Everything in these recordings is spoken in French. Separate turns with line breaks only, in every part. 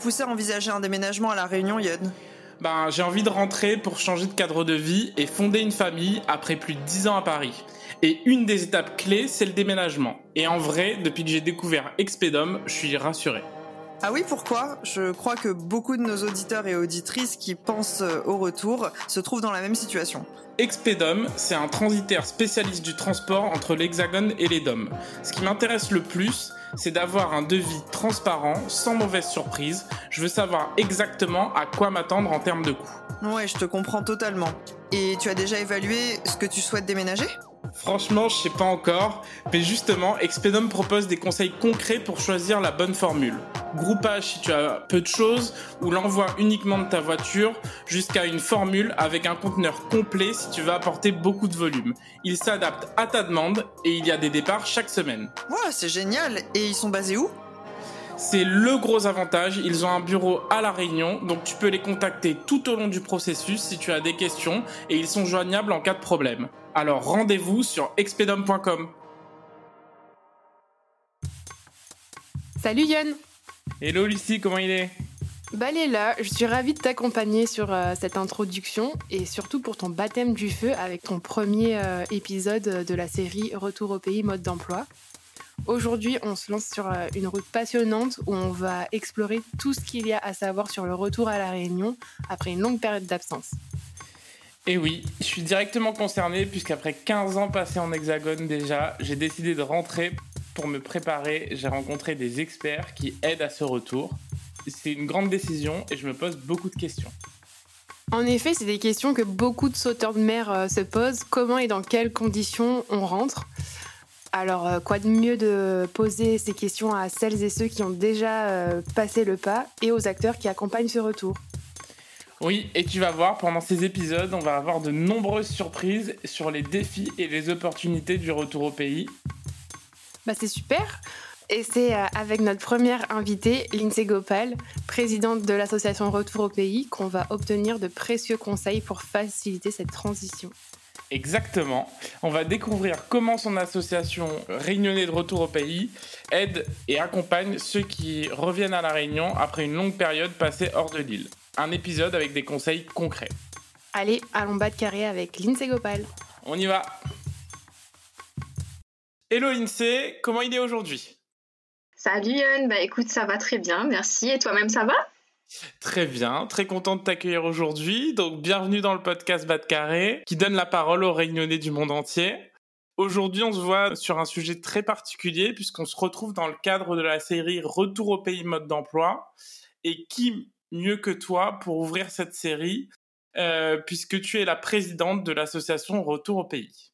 Poussé à envisager un déménagement à la Réunion, Yon
Ben, j'ai envie de rentrer pour changer de cadre de vie et fonder une famille après plus de 10 ans à Paris. Et une des étapes clés, c'est le déménagement. Et en vrai, depuis que j'ai découvert Expedom, je suis rassuré.
Ah oui, pourquoi? Je crois que beaucoup de nos auditeurs et auditrices qui pensent au retour se trouvent dans la même situation.
Expedom, c'est un transitaire spécialiste du transport entre l'Hexagone et les DOM. Ce qui m'intéresse le plus, c'est d'avoir un devis transparent, sans mauvaise surprise. Je veux savoir exactement à quoi m'attendre en termes de coûts.
Ouais, je te comprends totalement. Et tu as déjà évalué ce que tu souhaites déménager?
Franchement, je sais pas encore, mais justement, Expedom propose des conseils concrets pour choisir la bonne formule. Groupage si tu as peu de choses, ou l'envoi uniquement de ta voiture, jusqu'à une formule avec un conteneur complet si tu veux apporter beaucoup de volume. Il s'adapte à ta demande et il y a des départs chaque semaine.
Ouais, c'est génial. Et ils sont basés où?
C'est le gros avantage, ils ont un bureau à La Réunion, donc tu peux les contacter tout au long du processus si tu as des questions et ils sont joignables en cas de problème. Alors rendez-vous sur expedom.com.
Salut Yann
Hello Lucie, comment il est?
Bah elle est là, je suis ravie de t'accompagner sur euh, cette introduction et surtout pour ton baptême du feu avec ton premier euh, épisode de la série Retour au pays mode d'emploi. Aujourd'hui, on se lance sur euh, une route passionnante où on va explorer tout ce qu'il y a à savoir sur le retour à la Réunion après une longue période d'absence.
Et oui, je suis directement concerné puisqu'après 15 ans passés en hexagone déjà, j'ai décidé de rentrer pour me préparer. J'ai rencontré des experts qui aident à ce retour. C'est une grande décision et je me pose beaucoup de questions.
En effet, c'est des questions que beaucoup de sauteurs de mer euh, se posent. Comment et dans quelles conditions on rentre? Alors, euh, quoi de mieux de poser ces questions à celles et ceux qui ont déjà euh, passé le pas et aux acteurs qui accompagnent ce retour?
Oui, et tu vas voir, pendant ces épisodes, on va avoir de nombreuses surprises sur les défis et les opportunités du retour au pays.
Bah, c'est super et c'est euh, avec notre première invitée, Lindsay Gopal, présidente de l'association Retour au pays, qu'on va obtenir de précieux conseils pour faciliter cette transition.
Exactement. On va découvrir comment son association Réunionnais de retour au pays aide et accompagne ceux qui reviennent à la Réunion après une longue période passée hors de l'île. Un épisode avec des conseils concrets.
Allez, allons bas de carré avec Lindsay Gopal.
On y va. Hello Lindsay, comment il est aujourd'hui?
Salut Yann, bah écoute, ça va très bien, merci. Et toi-même, ça va?
Très bien, très content de t'accueillir aujourd'hui. Donc, bienvenue dans le podcast Bas de Carré, qui donne la parole aux réunionnais du monde entier. Aujourd'hui, on se voit sur un sujet très particulier, puisqu'on se retrouve dans le cadre de la série Retour au pays mode d'emploi. Et qui mieux que toi pour ouvrir cette série, euh, puisque tu es la présidente de l'association Retour au pays.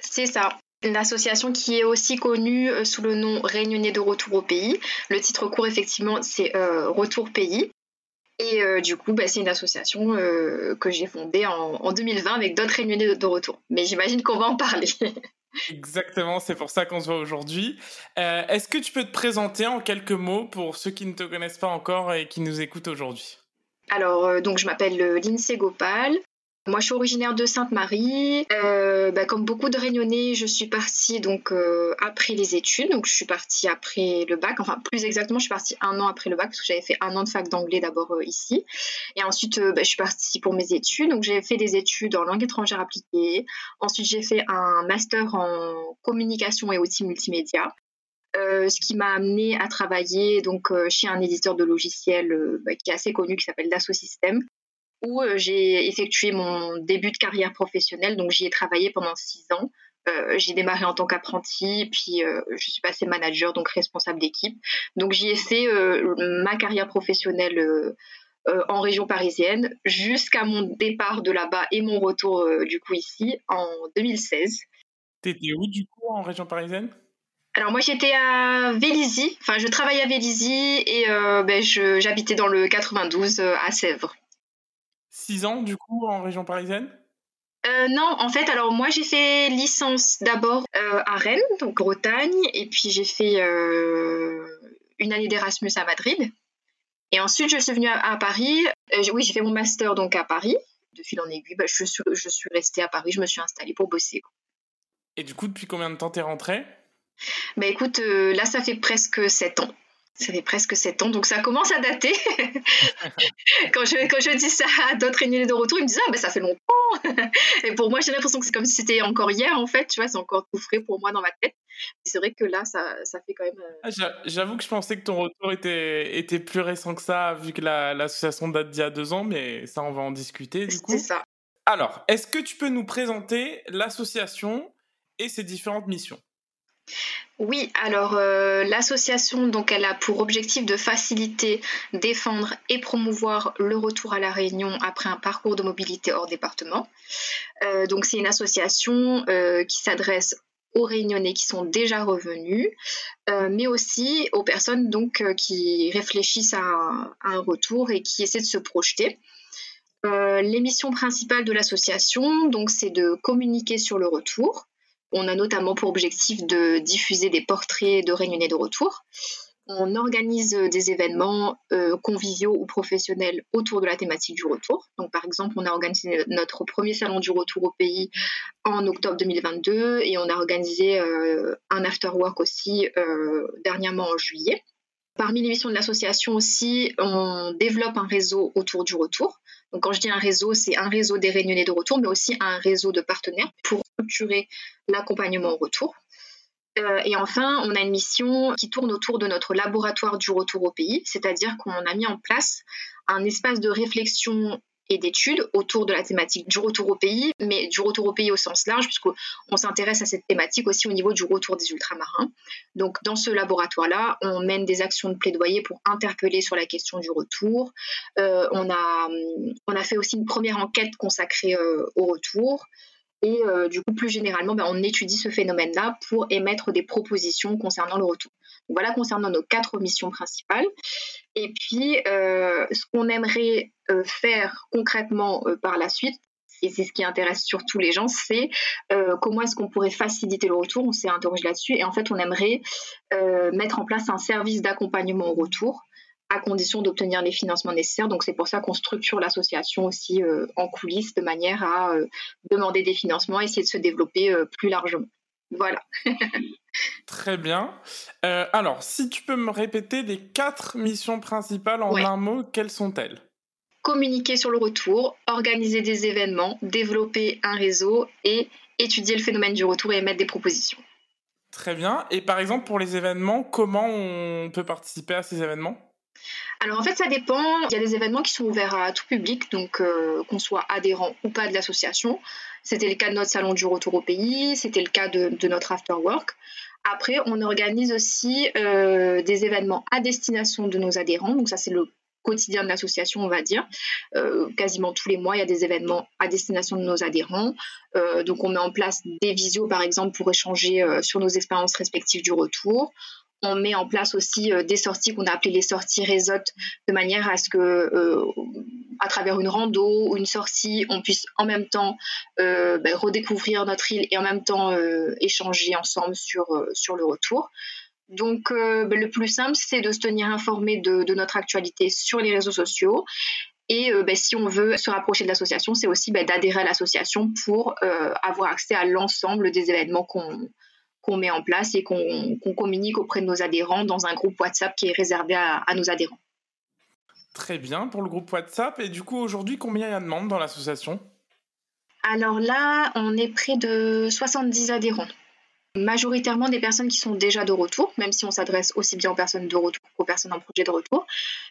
C'est ça. L'association qui est aussi connue euh, sous le nom Réunionnais de retour au pays. Le titre court, effectivement, c'est euh, Retour pays. Et du coup, bah, c'est une association que j'ai fondée en, en, 2020 avec d'autres réunionnais de, retour. Mais j'imagine qu'on va en parler.
Exactement, c'est pour ça qu'on se voit aujourd'hui. Euh, Est-ce que tu peux te présenter en quelques mots pour ceux qui ne te connaissent pas encore et qui nous écoutent aujourd'hui?
Alors, euh, donc je m'appelle Lindsay Gopal. Moi, je suis originaire de Sainte-Marie. Euh, bah, comme beaucoup de Réunionnais, je suis partie donc euh, après les études. Donc, je suis partie après le bac. Enfin, plus exactement, je suis partie un an après le bac parce que j'avais fait un an de fac d'anglais d'abord euh, ici. Et ensuite, bah, je suis partie pour mes études. Donc, j'ai fait des études en langue étrangère appliquée. Ensuite, j'ai fait un master en communication et outils multimédia. Ce qui m'a amené à travailler donc chez un éditeur de logiciels bah, qui est assez connu qui s'appelle Dassault Systèmes où euh, j'ai effectué mon début de carrière professionnelle. Donc j'y ai travaillé pendant six ans. Euh, j'ai démarré en tant qu'apprenti, puis euh, je suis passée manager, donc responsable d'équipe. Donc j'y ai fait ma carrière professionnelle en région parisienne jusqu'à mon départ de là-bas et mon retour du coup ici en 2016.
T'étais où du coup en région parisienne?
Alors moi j'étais à Vélizy, enfin je travaillais à Vélizy et ben, j'habitais dans le 92 à Sèvres.
Six ans du coup en région parisienne?
Euh, non, en fait, alors moi j'ai fait licence d'abord euh, à Rennes, donc Bretagne, et puis j'ai fait euh, une année d'Erasmus à Madrid. Et ensuite, je suis venue à, Paris. oui, j'ai fait mon master donc à Paris. De fil en aiguille, bah, je, suis, je suis restée à Paris, je me suis installée pour bosser.
Et du coup, depuis combien de temps t'es rentrée?
Bah écoute, là ça fait presque sept ans. Ça fait presque sept ans, donc ça commence à dater. quand, je, quand je dis ça à d'autres réunions de retour, ils me disent Ah, ben ça fait longtemps Et pour moi, j'ai l'impression que c'est comme si c'était encore hier, en fait, tu vois, c'est encore tout frais pour moi dans ma tête. C'est vrai que là, ça, ça fait quand même. Euh,
ah, j'avoue que je pensais que ton retour était, était plus récent que ça, vu que l'association date d'il y a deux ans, mais ça, on va en discuter du coup.
C'est ça.
Alors, est-ce que tu peux nous présenter l'association et ses différentes missions?
Oui, alors euh, l'association, donc, elle a pour objectif de faciliter, défendre et promouvoir le retour à la Réunion après un parcours de mobilité hors département. Euh, donc c'est une association euh, qui s'adresse aux Réunionnais qui sont déjà revenus, mais aussi aux personnes qui réfléchissent à un, retour et qui essaient de se projeter. les missions principales de l'association, donc, c'est de communiquer sur le retour, on a notamment pour objectif de diffuser des portraits de réunionnais de retour. On organise des événements euh, conviviaux ou professionnels autour de la thématique du retour. Donc, par exemple, on a organisé notre premier salon du retour au pays en octobre 2022 et on a organisé euh, un after work aussi euh, dernièrement en juillet. Parmi les missions de l'association aussi, on développe un réseau autour du retour. Donc quand je dis un réseau, c'est un réseau des réunionnais de retour, mais aussi un réseau de partenaires pour structurer l'accompagnement au retour. Euh, et enfin, on a une mission qui tourne autour de notre laboratoire du retour au pays, c'est-à-dire qu'on a mis en place un espace de réflexion et d'études autour de la thématique du retour au pays, mais du retour au pays au sens large, puisqu'on s'intéresse à cette thématique aussi au niveau du retour des ultramarins. Donc, dans ce laboratoire-là, on mène des actions de plaidoyer pour interpeller sur la question du retour. Euh, on, a, on a fait aussi une première enquête consacrée euh, au retour. Et euh, du coup, plus généralement, ben, on étudie ce phénomène-là pour émettre des propositions concernant le retour. voilà concernant nos quatre missions principales. Et puis, euh, ce qu'on aimerait euh, faire concrètement par la suite, et c'est ce qui intéresse surtout les gens, c'est comment est-ce qu'on pourrait faciliter le retour. On s'est interrogé là-dessus et en fait, on aimerait mettre en place un service d'accompagnement au retour à condition d'obtenir les financements nécessaires. Donc c'est pour ça qu'on structure l'association aussi euh, en coulisses de manière à euh, demander des financements, essayer de se développer euh, plus largement. Voilà.
Très bien. alors, si tu peux me répéter les quatre missions principales en un mot, quelles sont-elles?
Communiquer sur le retour, organiser des événements, développer un réseau et étudier le phénomène du retour et émettre des propositions.
Très bien. Et par exemple, pour les événements, comment on peut participer à ces événements?
Alors en fait, ça dépend. Il y a des événements qui sont ouverts à tout public, donc euh, qu'on soit adhérent ou pas de l'association. C'était le cas de notre salon du retour au pays, c'était le cas de, notre after work. Après, on organise aussi euh, des événements à destination de nos adhérents. Donc ça, c'est le quotidien de l'association, on va dire. Euh, quasiment tous les mois, il y a des événements à destination de nos adhérents. donc on met en place des visios, par exemple, pour échanger sur nos expériences respectives du retour on met en place aussi euh, des sorties qu'on a appelées les sorties Resort, de manière à ce que, euh, à travers une rando ou une sortie, on puisse en même temps euh, ben, redécouvrir notre île et en même temps échanger ensemble sur, sur le retour. Donc, ben, le plus simple, c'est de se tenir informé de, notre actualité sur les réseaux sociaux. Et ben, si on veut se rapprocher de l'association, c'est aussi d'adhérer à l'association pour avoir accès à l'ensemble des événements qu'on qu'on met en place et qu'on communique auprès de nos adhérents dans un groupe WhatsApp qui est réservé à, nos adhérents.
Très bien pour le groupe WhatsApp. Et du coup, aujourd'hui, combien il y a de membres dans l'association?
Alors là, on est près de 70 adhérents majoritairement des personnes qui sont déjà de retour, même si on s'adresse aussi bien aux personnes de retour qu'aux personnes en projet de retour.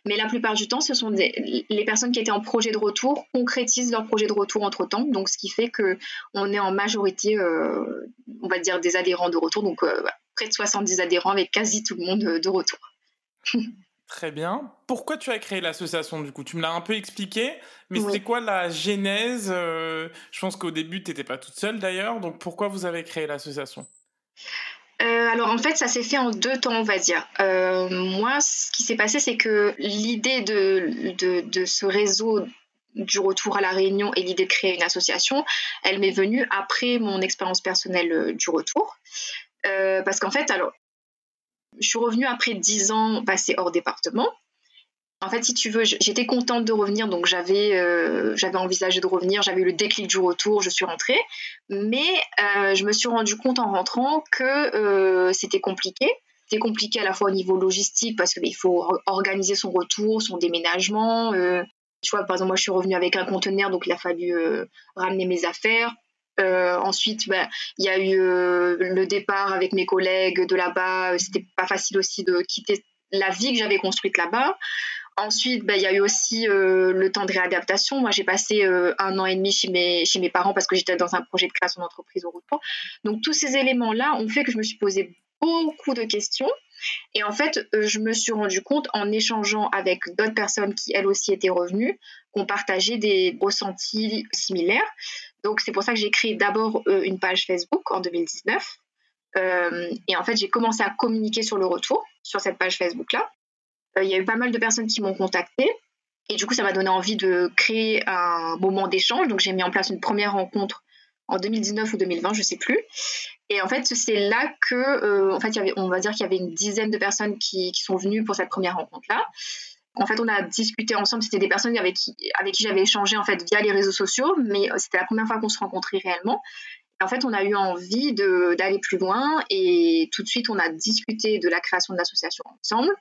Mais la plupart du temps, ce sont les personnes qui étaient en projet de retour concrétisent leur projet de retour entre temps, donc ce qui fait que on est en majorité, euh, on va dire, des adhérents de retour, donc euh, près de 70 adhérents avec quasi tout le monde euh, de retour.
Très bien. Pourquoi tu as créé l'association du coup? Tu me l'as un peu expliqué, mais c'était quoi la genèse euh, Je pense qu'au début, tu n'étais pas toute seule d'ailleurs, donc pourquoi vous avez créé l'association?
Euh, alors en fait, ça s'est fait en deux temps, on va dire. Euh, moi, ce qui s'est passé, c'est que l'idée de, ce réseau du retour à la Réunion et l'idée de créer une association, elle m'est venue après mon expérience personnelle du retour. parce qu'en fait, alors, je suis revenue après dix ans passés hors département. En fait, si tu veux, j'étais contente de revenir, donc j'avais euh, j'avais envisagé de revenir, j'avais eu le déclic du retour, je suis rentrée, mais euh, je me suis rendu compte en rentrant que euh, c'était compliqué. C'était compliqué à la fois au niveau logistique parce qu'il faut organiser son retour, son déménagement. tu vois, par exemple, moi je suis revenue avec un conteneur, donc il a fallu ramener mes affaires. Ensuite, ben, il y a eu le départ avec mes collègues de là-bas. C'était pas facile aussi de quitter la vie que j'avais construite là-bas. Ensuite, ben, il y a eu aussi euh, le temps de réadaptation. Moi, j'ai passé un an et demi chez mes, parents parce que j'étais dans un projet de création d'entreprise au retour. Donc, tous ces éléments-là ont fait que je me suis posé beaucoup de questions. Et en fait, je me suis rendu compte en échangeant avec d'autres personnes qui, elles aussi, étaient revenues, qu'on partageait des ressentis similaires. Donc c'est pour ça que j'ai créé d'abord euh, une page Facebook en 2019. Euh, et en fait, j'ai commencé à communiquer sur le retour sur cette page Facebook-là. Euh, il y a eu pas mal de personnes qui m'ont contacté. Et du coup, ça m'a donné envie de créer un moment d'échange. Donc j'ai mis en place une première rencontre en 2019 ou 2020, je ne sais plus. Et en fait, c'est là que, en fait, on va dire qu'il y avait une dizaine de personnes qui, qui sont venues pour cette première rencontre-là. En fait, on a discuté ensemble. C'était des personnes avec qui, avec qui j'avais échangé en fait via les réseaux sociaux, mais euh, c'était la première fois qu'on se rencontrait réellement. en fait, on a eu envie d'aller plus loin et tout de suite, on a discuté de la création de l'association ensemble.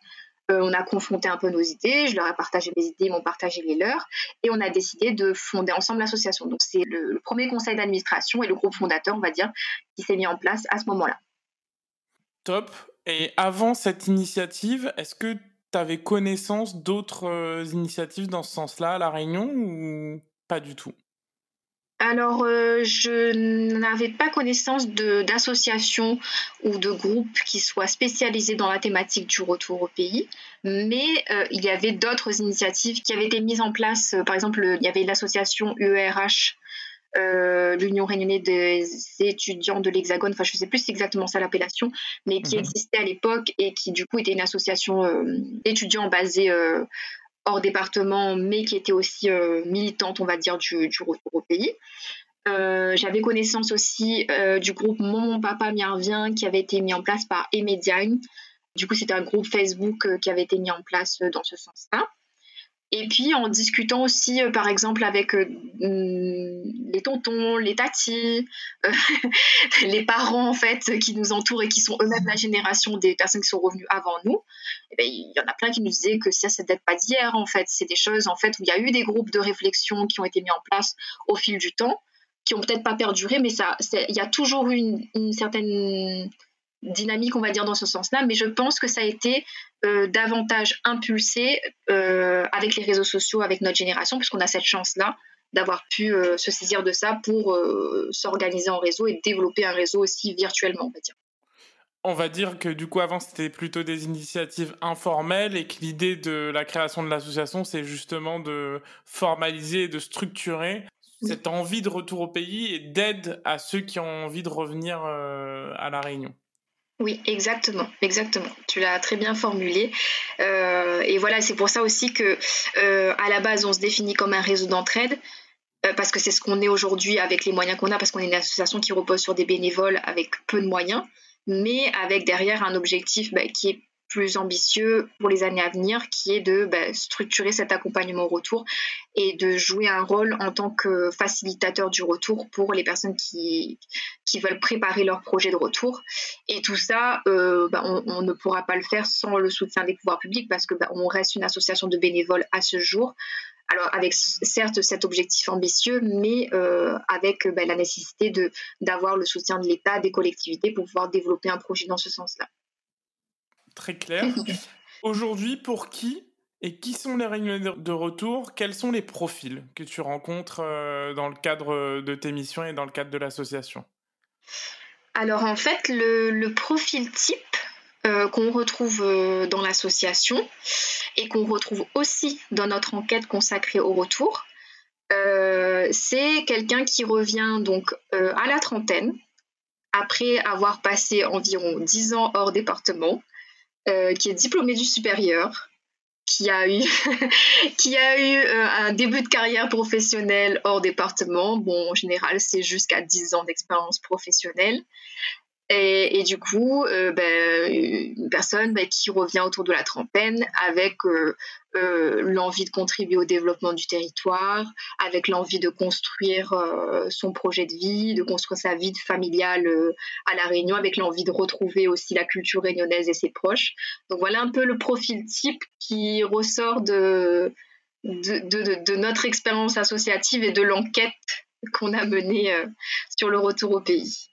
Euh, on a confronté un peu nos idées, je leur ai partagé mes idées, ils m'ont partagé les leurs, et on a décidé de fonder ensemble l'association. Donc c'est le, le, premier conseil d'administration et le groupe fondateur, on va dire, qui s'est mis en place à ce moment-là.
Top. Et avant cette initiative, est-ce que tu avais connaissance d'autres euh, initiatives dans ce sens-là à La Réunion ou pas du tout?
Alors, euh, je n'avais pas connaissance d'associations ou de groupes qui soient spécialisés dans la thématique du retour au pays, mais euh, il y avait d'autres initiatives qui avaient été mises en place. Par exemple, il y avait l'association UERH euh, l'Union réunionnais des étudiants de l'Hexagone, enfin je ne sais plus exactement ça l'appellation, mais qui mhm. existait à l'époque et qui du coup était une association euh, d'étudiants basée euh, hors département, mais qui était aussi militante, on va dire, du, du retour au pays. J'avais connaissance aussi du groupe Mon, Papa m'y revient qui avait été mis en place par Emediane. Du coup, c'était un groupe Facebook qui avait été mis en place dans ce sens-là. Et puis en discutant aussi, euh, par exemple, avec euh, mm, les tontons, les tatis, euh, les parents en fait qui nous entourent et qui sont eux-mêmes la génération des personnes qui sont revenues avant nous, eh ben, il y en a plein qui nous disaient que ça, ça date pas d'hier en fait. C'est des choses en fait où il y a eu des groupes de réflexion qui ont été mis en place au fil du temps, qui ont peut-être pas perduré, mais il y a toujours eu une certaine dynamique, on va dire, dans ce sens-là, mais je pense que ça a été euh, davantage impulsé euh, avec les réseaux sociaux, avec notre génération, puisqu'on a cette chance-là d'avoir pu euh, se saisir de ça pour s'organiser en réseau et développer un réseau aussi virtuellement, on va dire.
On va dire que du coup avant c'était plutôt des initiatives informelles et que l'idée de la création de l'association c'est justement de formaliser et de structurer cette envie de retour au pays et d'aide à ceux qui ont envie de revenir à la Réunion.
Oui, exactement, exactement. Tu l'as très bien formulé. Euh, et voilà, c'est pour ça aussi que euh, à la base, on se définit comme un réseau d'entraide euh, parce que c'est ce qu'on est aujourd'hui avec les moyens qu'on a, parce qu'on est une association qui repose sur des bénévoles avec peu de moyens, mais avec derrière un objectif bah, qui est plus ambitieux pour les années à venir, qui est de bah, structurer cet accompagnement au retour et de jouer un rôle en tant que facilitateur du retour pour les personnes qui, veulent préparer leur projet de retour. Et tout ça, euh, bah, on, ne pourra pas le faire sans le soutien des pouvoirs publics parce que bah, reste une association de bénévoles à ce jour. Alors avec certes cet objectif ambitieux, mais euh, avec la nécessité d'avoir le soutien de l'État, des collectivités pour pouvoir développer un projet dans ce sens-là
très clair. Aujourd'hui, pour qui et qui sont les réunions de retour? Quels sont les profils que tu rencontres euh, dans le cadre de tes missions et dans le cadre de l'association?
Alors en fait, le, profil type, qu'on retrouve dans l'association et qu'on retrouve aussi dans notre enquête consacrée au retour. c'est quelqu'un qui revient donc à la trentaine, après avoir passé environ 10 ans hors département, qui est diplômé du supérieur, qui a eu, a eu euh, un début de carrière professionnelle hors département. Bon, en général, c'est jusqu'à 10 ans d'expérience professionnelle. Et, du coup, euh, ben, une personne ben, qui revient autour de la trentaine avec euh, euh, l'envie de contribuer au développement du territoire, avec l'envie de construire son projet de vie, de construire sa vie familiale à La Réunion, avec l'envie de retrouver aussi la culture réunionnaise et ses proches. Donc voilà un peu le profil type qui ressort de, notre expérience associative et de l'enquête qu'on a menée sur le retour au pays.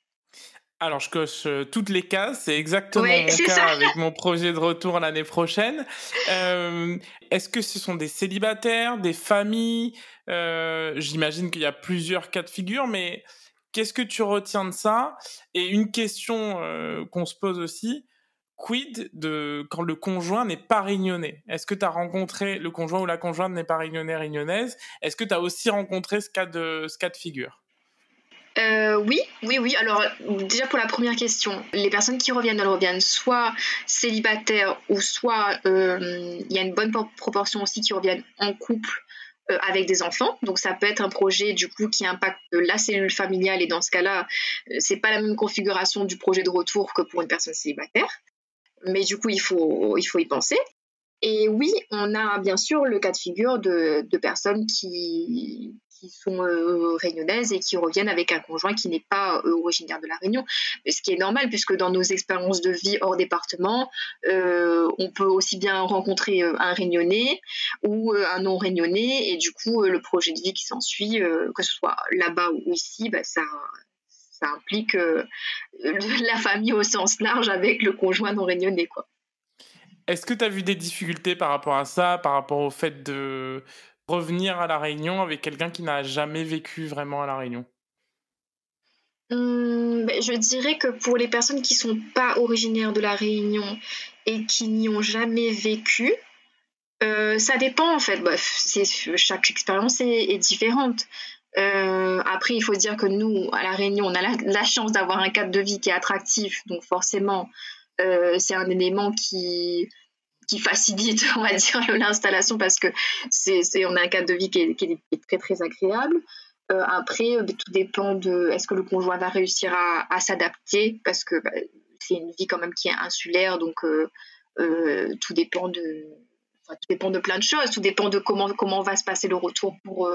Alors, je coche euh, toutes les cases. C'est exactement mon cas avec mon projet de retour l'année prochaine. Euh, est-ce que ce sont des célibataires, des familles? Euh, J'imagine qu'il y a plusieurs cas de figure, mais qu'est-ce que tu retiens de ça? Et une question qu'on se pose aussi quid de quand le conjoint n'est pas réunionnais? Est-ce que tu as rencontré le conjoint ou la conjointe n'est pas réunionnais, réunionnaise? Est-ce que tu as aussi rencontré ce cas de, ce cas de figure?
Euh, oui, oui, oui. Alors déjà pour la première question, les personnes qui reviennent, elles reviennent soit célibataires ou soit euh, il y a une bonne proportion aussi qui reviennent en couple euh, avec des enfants. Donc ça peut être un projet du coup qui impacte la cellule familiale et dans ce cas-là, c'est pas la même configuration du projet de retour que pour une personne célibataire. Mais du coup, il faut, il faut y penser. Et oui, on a bien sûr le cas de figure de, personnes qui, sont euh, réunionnaises et qui reviennent avec un conjoint qui n'est pas euh, originaire de la Réunion. Ce qui est normal puisque dans nos expériences de vie hors département, euh, on peut aussi bien rencontrer un réunionnais ou un non réunionnais et du coup le projet de vie qui s'ensuit, que ce soit là-bas ou ici, bah, ça, ça implique la famille au sens large avec le conjoint non réunionnais. Quoi.
Est-ce que tu as vu des difficultés par rapport à ça, par rapport au fait de, revenir à La Réunion avec quelqu'un qui n'a jamais vécu vraiment à La Réunion?
Hum, ben, Je dirais que pour les personnes qui sont pas originaires de La Réunion et qui n'y ont jamais vécu, euh, ça dépend en fait. chaque expérience est, différente. Euh, après, il faut dire que nous, à La Réunion, on a la, chance d'avoir un cadre de vie qui est attractif, donc forcément, c'est un élément qui, qui facilite, on va dire, l'installation parce que c'est, on a un cadre de vie qui est, très très agréable. Euh, après, euh, tout dépend de est-ce que le conjoint va réussir à, s'adapter parce que bah, c'est une vie quand même qui est insulaire, donc euh, tout dépend de tout dépend de plein de choses, tout dépend de comment, comment va se passer le retour pour,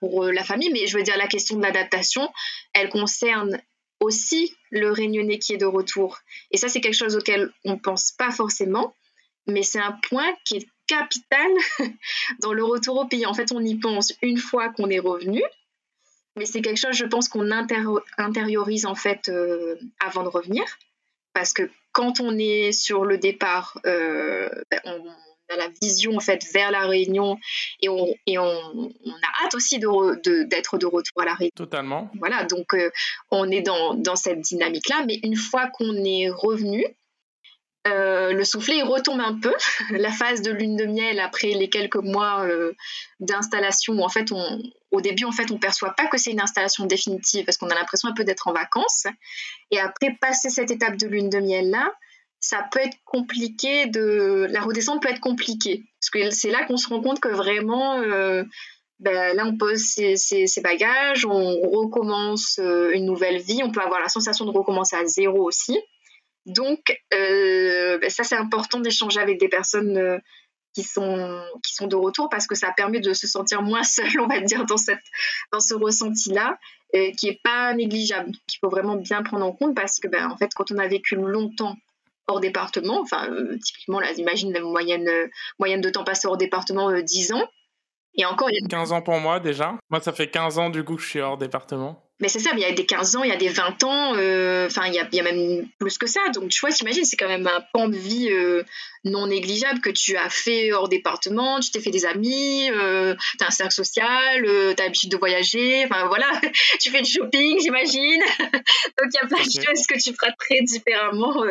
pour la famille. Mais je veux dire, la question de l'adaptation, elle concerne aussi le réunionnais qui est de retour. Et ça, c'est quelque chose auquel on ne pense pas forcément mais c'est un point qui est capital dans le retour au pays. En fait, on y pense une fois qu'on est revenu, mais c'est quelque chose, je pense, qu'on intériorise en fait euh, avant de revenir, parce que quand on est sur le départ, euh, ben, on, la vision en fait vers la Réunion et on, et on, a hâte aussi d'être de, retour à la Réunion.
Totalement.
Voilà, donc euh, on est dans, dans cette dynamique-là, mais une fois qu'on est revenu, euh, le soufflet retombe un peu. La phase de lune de miel après les quelques mois euh, d'installation, en fait, on, au début, en fait, on perçoit pas que c'est une installation définitive parce qu'on a l'impression un peu d'être en vacances. Et après passer cette étape de lune de miel là, ça peut être compliqué de, la redescente peut être compliquée parce que c'est là qu'on se rend compte que vraiment, euh, ben, là, on pose ses, bagages, on recommence une nouvelle vie. On peut avoir la sensation de recommencer à zéro aussi. Donc, euh, ben, ça, c'est important d'échanger avec des personnes euh, qui, sont, qui sont de retour parce que ça permet de se sentir moins seul, on va dire, dans, cette, dans ce ressenti-là, euh, qui n'est pas négligeable, qu'il faut vraiment bien prendre en compte parce que, ben, en fait, quand on a vécu longtemps hors département, enfin, typiquement, là, imagine la moyenne, moyenne de temps passé hors département, 10 ans.
Et encore, il y a... 15 ans pour moi déjà. Moi, ça fait 15 ans du coup que je suis hors département.
Mais c'est ça, il y a des 15 ans, il y a des 20 ans, euh, enfin, il, y a, il y a même plus que ça. Donc, tu vois, t'imagines, c'est quand même un pan de vie euh, non négligeable que tu as fait hors département, tu t'es fait des amis, euh, tu as un cercle social, euh, tu as l'habitude de voyager, enfin, voilà, tu fais du shopping, j'imagine. Donc, il y a plein de choses que tu feras très différemment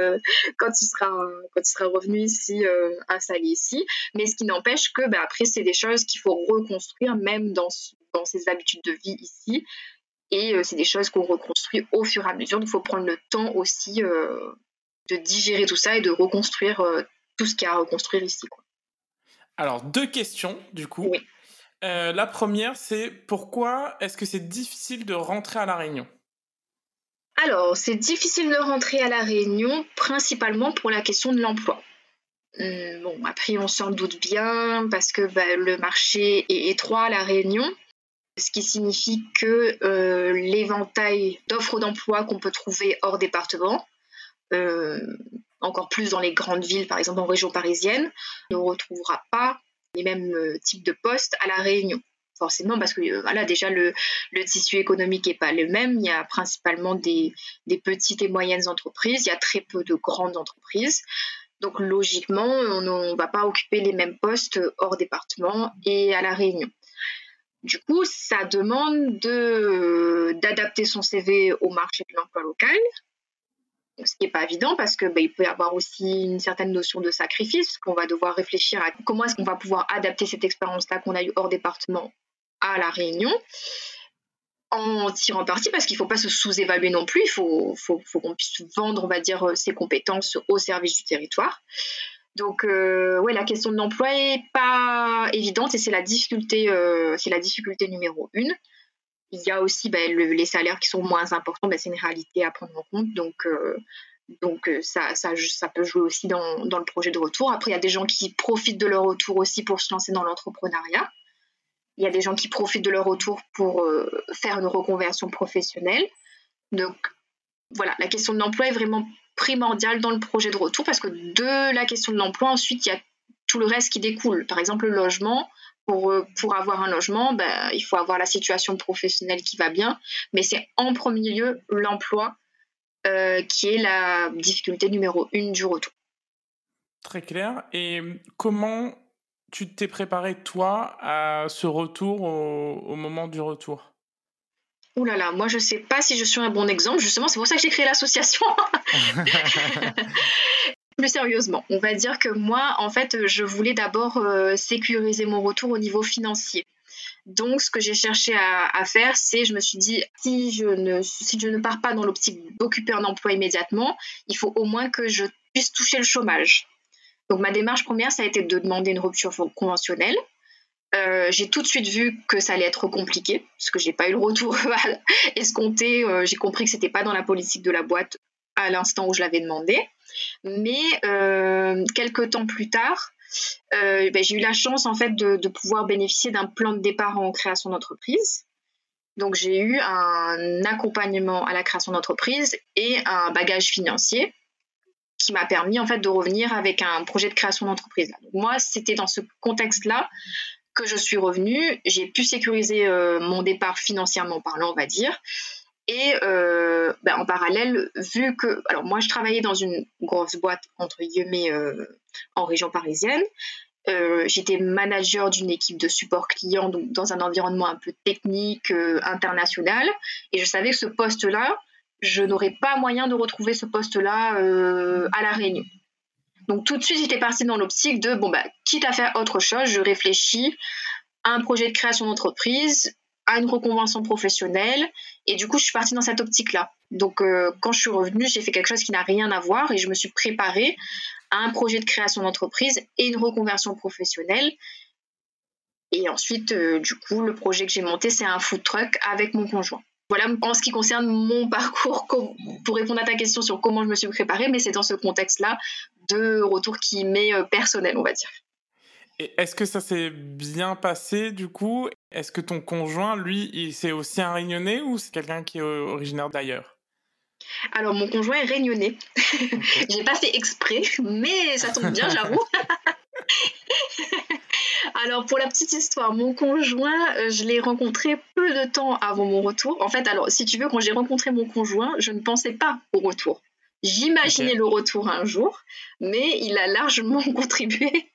quand, tu seras, quand tu seras revenu ici, installé ici. Mais ce qui n'empêche que, bah, après, c'est des choses qu'il faut reconstruire, même dans, dans ses habitudes de vie ici. Et euh, c'est des choses qu'on reconstruit au fur et à mesure. Donc, il faut prendre le temps aussi euh, de digérer tout ça et de reconstruire euh, tout ce qu'il y a à reconstruire ici.
Alors, deux questions, du coup. la première, c'est pourquoi est-ce que c'est difficile de rentrer à La Réunion?
Alors, c'est difficile de rentrer à La Réunion, principalement pour la question de l'emploi. Hum, bon, après, on s'en doute bien parce que bah, le marché est étroit à La Réunion ce qui signifie que euh, l'éventail d'offres d'emploi qu'on peut trouver hors département, euh, encore plus dans les grandes villes, par exemple en région parisienne, ne retrouvera pas les mêmes euh, types de postes à la Réunion. Forcément, parce que voilà, déjà le, tissu économique n'est pas le même. Il y a principalement des, des petites et moyennes entreprises, il y a très peu de grandes entreprises. Donc logiquement, on ne va pas occuper les mêmes postes hors département et à la Réunion. Du coup, ça demande d'adapter son CV au marché de l'emploi local, ce qui n'est pas évident parce que bah, peut y avoir aussi une certaine notion de sacrifice, qu'on va devoir réfléchir à comment est-ce qu'on va pouvoir adapter cette expérience-là qu'on a eue hors département à la Réunion en tirant parti parce qu'il ne faut pas se sous-évaluer non plus, il faut, faut, faut qu'on puisse vendre, on va dire, ses compétences au service du territoire. Donc, euh, ouais, la question de l'emploi est pas évidente et c'est la difficulté, euh, c'est la difficulté numéro une. Il y a aussi ben, les salaires qui sont moins importants, ben, c'est une réalité à prendre en compte. Donc, euh, ça, peut jouer aussi dans, le projet de retour. Après, il y a des gens qui profitent de leur retour aussi pour se lancer dans l'entrepreneuriat. Il y a des gens qui profitent de leur retour pour faire une reconversion professionnelle. Donc, voilà, la question de l'emploi est vraiment primordial dans le projet de retour parce que de la question de l'emploi, ensuite, il y a tout le reste qui découle. Par exemple, le logement. Pour, euh, pour avoir un logement, ben, il faut avoir la situation professionnelle qui va bien, mais c'est en premier lieu l'emploi euh, qui est la difficulté numéro une du retour.
Très clair. Et comment tu t'es préparé, toi, à ce retour au moment du retour?
Ouh là là, moi je sais pas si je suis un bon exemple, justement, c'est pour ça que j'ai créé l'association. Plus sérieusement, on va dire que moi, en fait, je voulais d'abord euh, sécuriser mon retour au niveau financier. Donc, ce que j'ai cherché à, faire, c'est, je me suis dit, si je ne, si je ne pars pas dans l'optique d'occuper un emploi immédiatement, il faut au moins que je puisse toucher le chômage. Donc, ma démarche première, ça a été de demander une rupture conventionnelle. Euh, j'ai tout de suite vu que ça allait être compliqué, parce que j'ai pas eu le retour escompté. Euh, j'ai compris que c'était pas dans la politique de la boîte à l'instant où je l'avais demandé. Mais euh, quelques temps plus tard, ben, j'ai eu la chance en fait de, de pouvoir bénéficier d'un plan de départ en création d'entreprise. Donc j'ai eu un accompagnement à la création d'entreprise et un bagage financier qui m'a permis en fait de revenir avec un projet de création d'entreprise. Moi, c'était dans ce contexte-là que je suis revenue, j'ai pu sécuriser euh, mon départ financièrement parlant, on va dire. Et euh, ben, en parallèle, vu que, alors moi je travaillais dans une grosse boîte entre guillemets euh, en région parisienne, j'étais manager d'une équipe de support client donc dans un environnement un peu technique international, et je savais que ce poste-là, je n'aurais pas moyen de retrouver ce poste-là à la Réunion. Donc tout de suite, j'étais partie dans l'optique de, bon, bah, quitte à faire autre chose, je réfléchis à un projet de création d'entreprise, à une reconvention professionnelle, et du coup, je suis partie dans cette optique-là. Donc euh, quand je suis revenue, j'ai fait quelque chose qui n'a rien à voir et je me suis préparée à un projet de création d'entreprise et une reconversion professionnelle. Et ensuite, euh, du coup, le projet que j'ai monté, c'est un food truck avec mon conjoint. Voilà en ce qui concerne mon parcours pour répondre à ta question sur comment je me suis préparée, mais c'est dans ce contexte-là de retour qui m'est euh, personnel, on va dire.
Et est-ce que ça s'est bien passé du coup? Est-ce que ton conjoint, lui, c'est aussi un réunionnais ou c'est quelqu'un qui est originaire d'ailleurs?
Alors, mon conjoint est réunionnais. J'ai pas fait exprès, mais ça tombe bien, j'avoue. alors pour la petite histoire, mon conjoint, euh, je l'ai rencontré peu de temps avant mon retour. En fait, alors si tu veux, quand j'ai rencontré mon conjoint, je ne pensais pas au retour. J'imaginais le retour un jour, mais il a largement contribué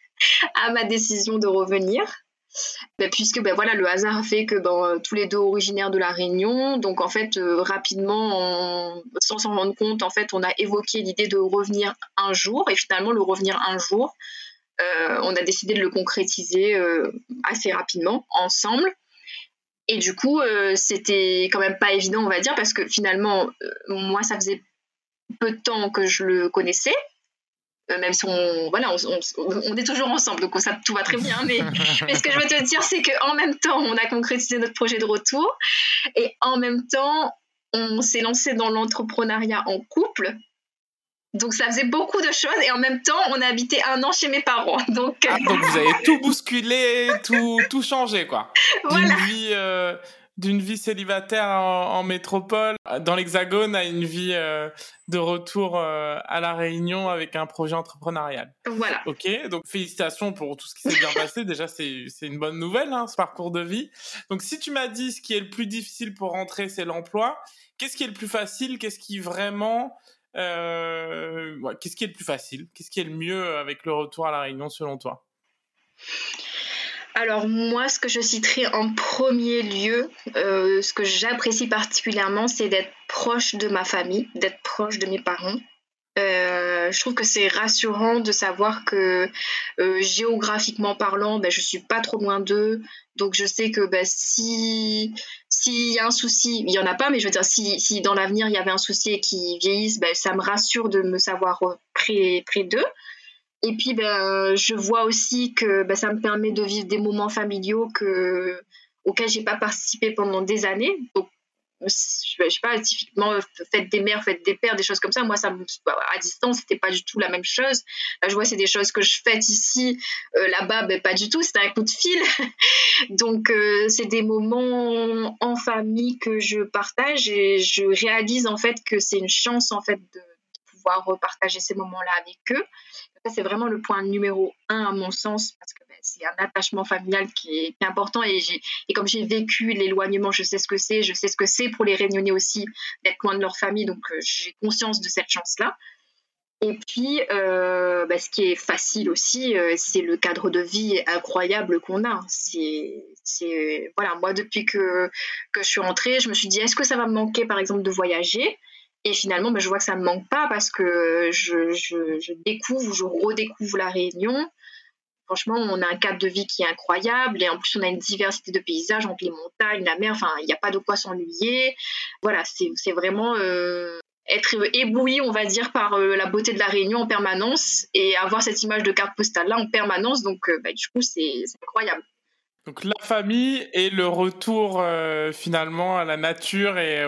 à ma décision de revenir. Ben, puisque ben, voilà, le hasard a fait que ben, tous les deux originaires de la Réunion, donc en fait euh, rapidement, sans s'en rendre compte, en fait on a évoqué l'idée de revenir un jour et finalement le revenir un jour, euh, on a décidé de le concrétiser euh, assez rapidement ensemble. Et du coup, c'était quand même pas évident, on va dire, parce que finalement, moi, ça faisait peu de temps que je le connaissais, euh, même si on voilà on, est toujours ensemble donc ça tout va très bien mais, mais ce que je veux te dire c'est qu'en même temps on a concrétisé notre projet de retour et en même temps on s'est lancé dans l'entrepreneuriat en couple donc ça faisait beaucoup de choses et en même temps on a habité un an chez mes parents donc
ah, donc vous avez tout bousculé tout tout changé quoi voilà. vie euh, d'une vie célibataire en, métropole, dans l'Hexagone, à une vie euh, de retour euh, à la Réunion avec un projet entrepreneurial.
Voilà.
Ok, donc félicitations pour tout ce qui s'est bien passé. Déjà, c'est une bonne nouvelle, hein, ce parcours de vie. Donc, si tu m'as dit ce qui est le plus difficile pour rentrer, c'est l'emploi, qu'est-ce qui est le plus facile? Qu'est-ce qui vraiment euh, Qu'est-ce qui est le plus facile? Qu'est-ce qui est le mieux avec le retour à la Réunion selon toi?
Alors moi, ce que je citerai en premier lieu, euh, ce que j'apprécie particulièrement, c'est d'être proche de ma famille, d'être proche de mes parents. Euh, je trouve que c'est rassurant de savoir que euh, géographiquement parlant, ben, je suis pas trop loin d'eux. Donc je sais que ben, si s'il y a un souci, il y en a pas, mais je veux dire si, si dans l'avenir il y avait un souci et qu'ils vieillissent, ben, ça me rassure de me savoir près, près d'eux. Et puis, ben, je vois aussi que ben, ça me permet de vivre des moments familiaux que, auxquels j'ai pas participé pendant des années. Donc, je sais pas, typiquement, fête des mères, fête des pères, des choses comme ça. Moi, ça à distance, c'était pas du tout la même chose. Là, je vois, c'est des choses que je fête ici, euh, là-bas, ben, pas du tout. C'était un coup de fil. Donc, euh, c'est des moments en famille que je partage et je réalise en fait que c'est une chance en fait de pouvoir repartager ces moments-là avec eux c'est vraiment le point numéro un à mon sens parce que ben, c'est un attachement familial qui est, important et, comme j'ai vécu l'éloignement, je sais ce que c'est, je sais ce que c'est pour les Réunionnais aussi d'être loin de leur famille, donc euh, j'ai conscience de cette chance-là. Et puis, euh, ben, ce qui est facile aussi, euh, c'est le cadre de vie incroyable qu'on a. C'est, voilà, moi depuis que, que je suis rentrée, je me suis dit, est-ce que ça va me manquer, par exemple, de voyager? Et finalement, ben, je vois que ça ne me manque pas parce que je, découvre, je redécouvre la Réunion. Franchement, on a un cadre de vie qui est incroyable et en plus, on a une diversité de paysages entre les montagnes, la mer. Enfin, il n'y a pas de quoi s'ennuyer. Voilà, c'est vraiment euh, être ébloui, on va dire, par euh, la beauté de la Réunion en permanence et avoir cette image de carte postale là en permanence. Donc, euh, bah, du coup, c'est incroyable.
Donc la famille et le retour euh, finalement à la nature et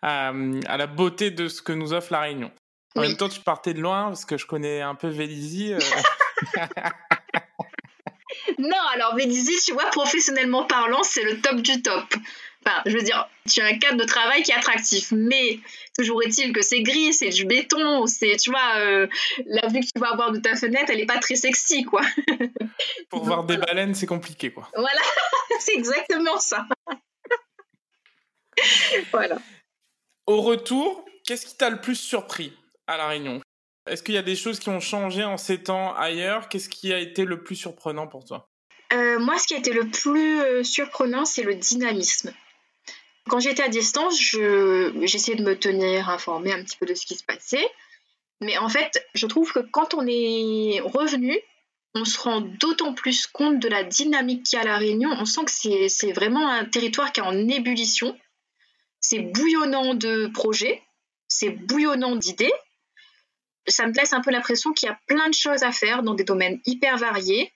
à, la beauté de ce que nous offre la Réunion. En même temps, tu partais de loin parce que je connais un peu Vélizy. Euh.
non, alors Vélizy, tu vois, professionnellement parlant, c'est le top du top je veux dire, tu as un cadre de travail qui est attractif, mais toujours est-il que c'est gris, c'est du béton, c'est, tu vois, euh, la vue que tu vas avoir de ta fenêtre, elle n'est pas très sexy, quoi.
Pour voir des baleines, c'est compliqué, quoi.
Voilà, c'est exactement ça. voilà.
Au retour, qu'est-ce qui t'a le plus surpris à La Réunion? Est-ce qu'il y a des choses qui ont changé en ces temps ailleurs? Qu'est-ce qui a été le plus surprenant pour toi?
Euh, moi, ce qui a été le plus euh, surprenant, c'est le dynamisme. Quand j'étais à distance, j'essayais de me tenir informée un petit peu de ce qui se passait. Mais en fait, je trouve que quand on est revenu, on se rend d'autant plus compte de la dynamique qu'il y a à La Réunion. On sent que c'est vraiment un territoire qui est en ébullition. C'est bouillonnant de projets, c'est bouillonnant d'idées. Ça me laisse un peu l'impression qu'il y a plein de choses à faire dans des domaines hyper variés.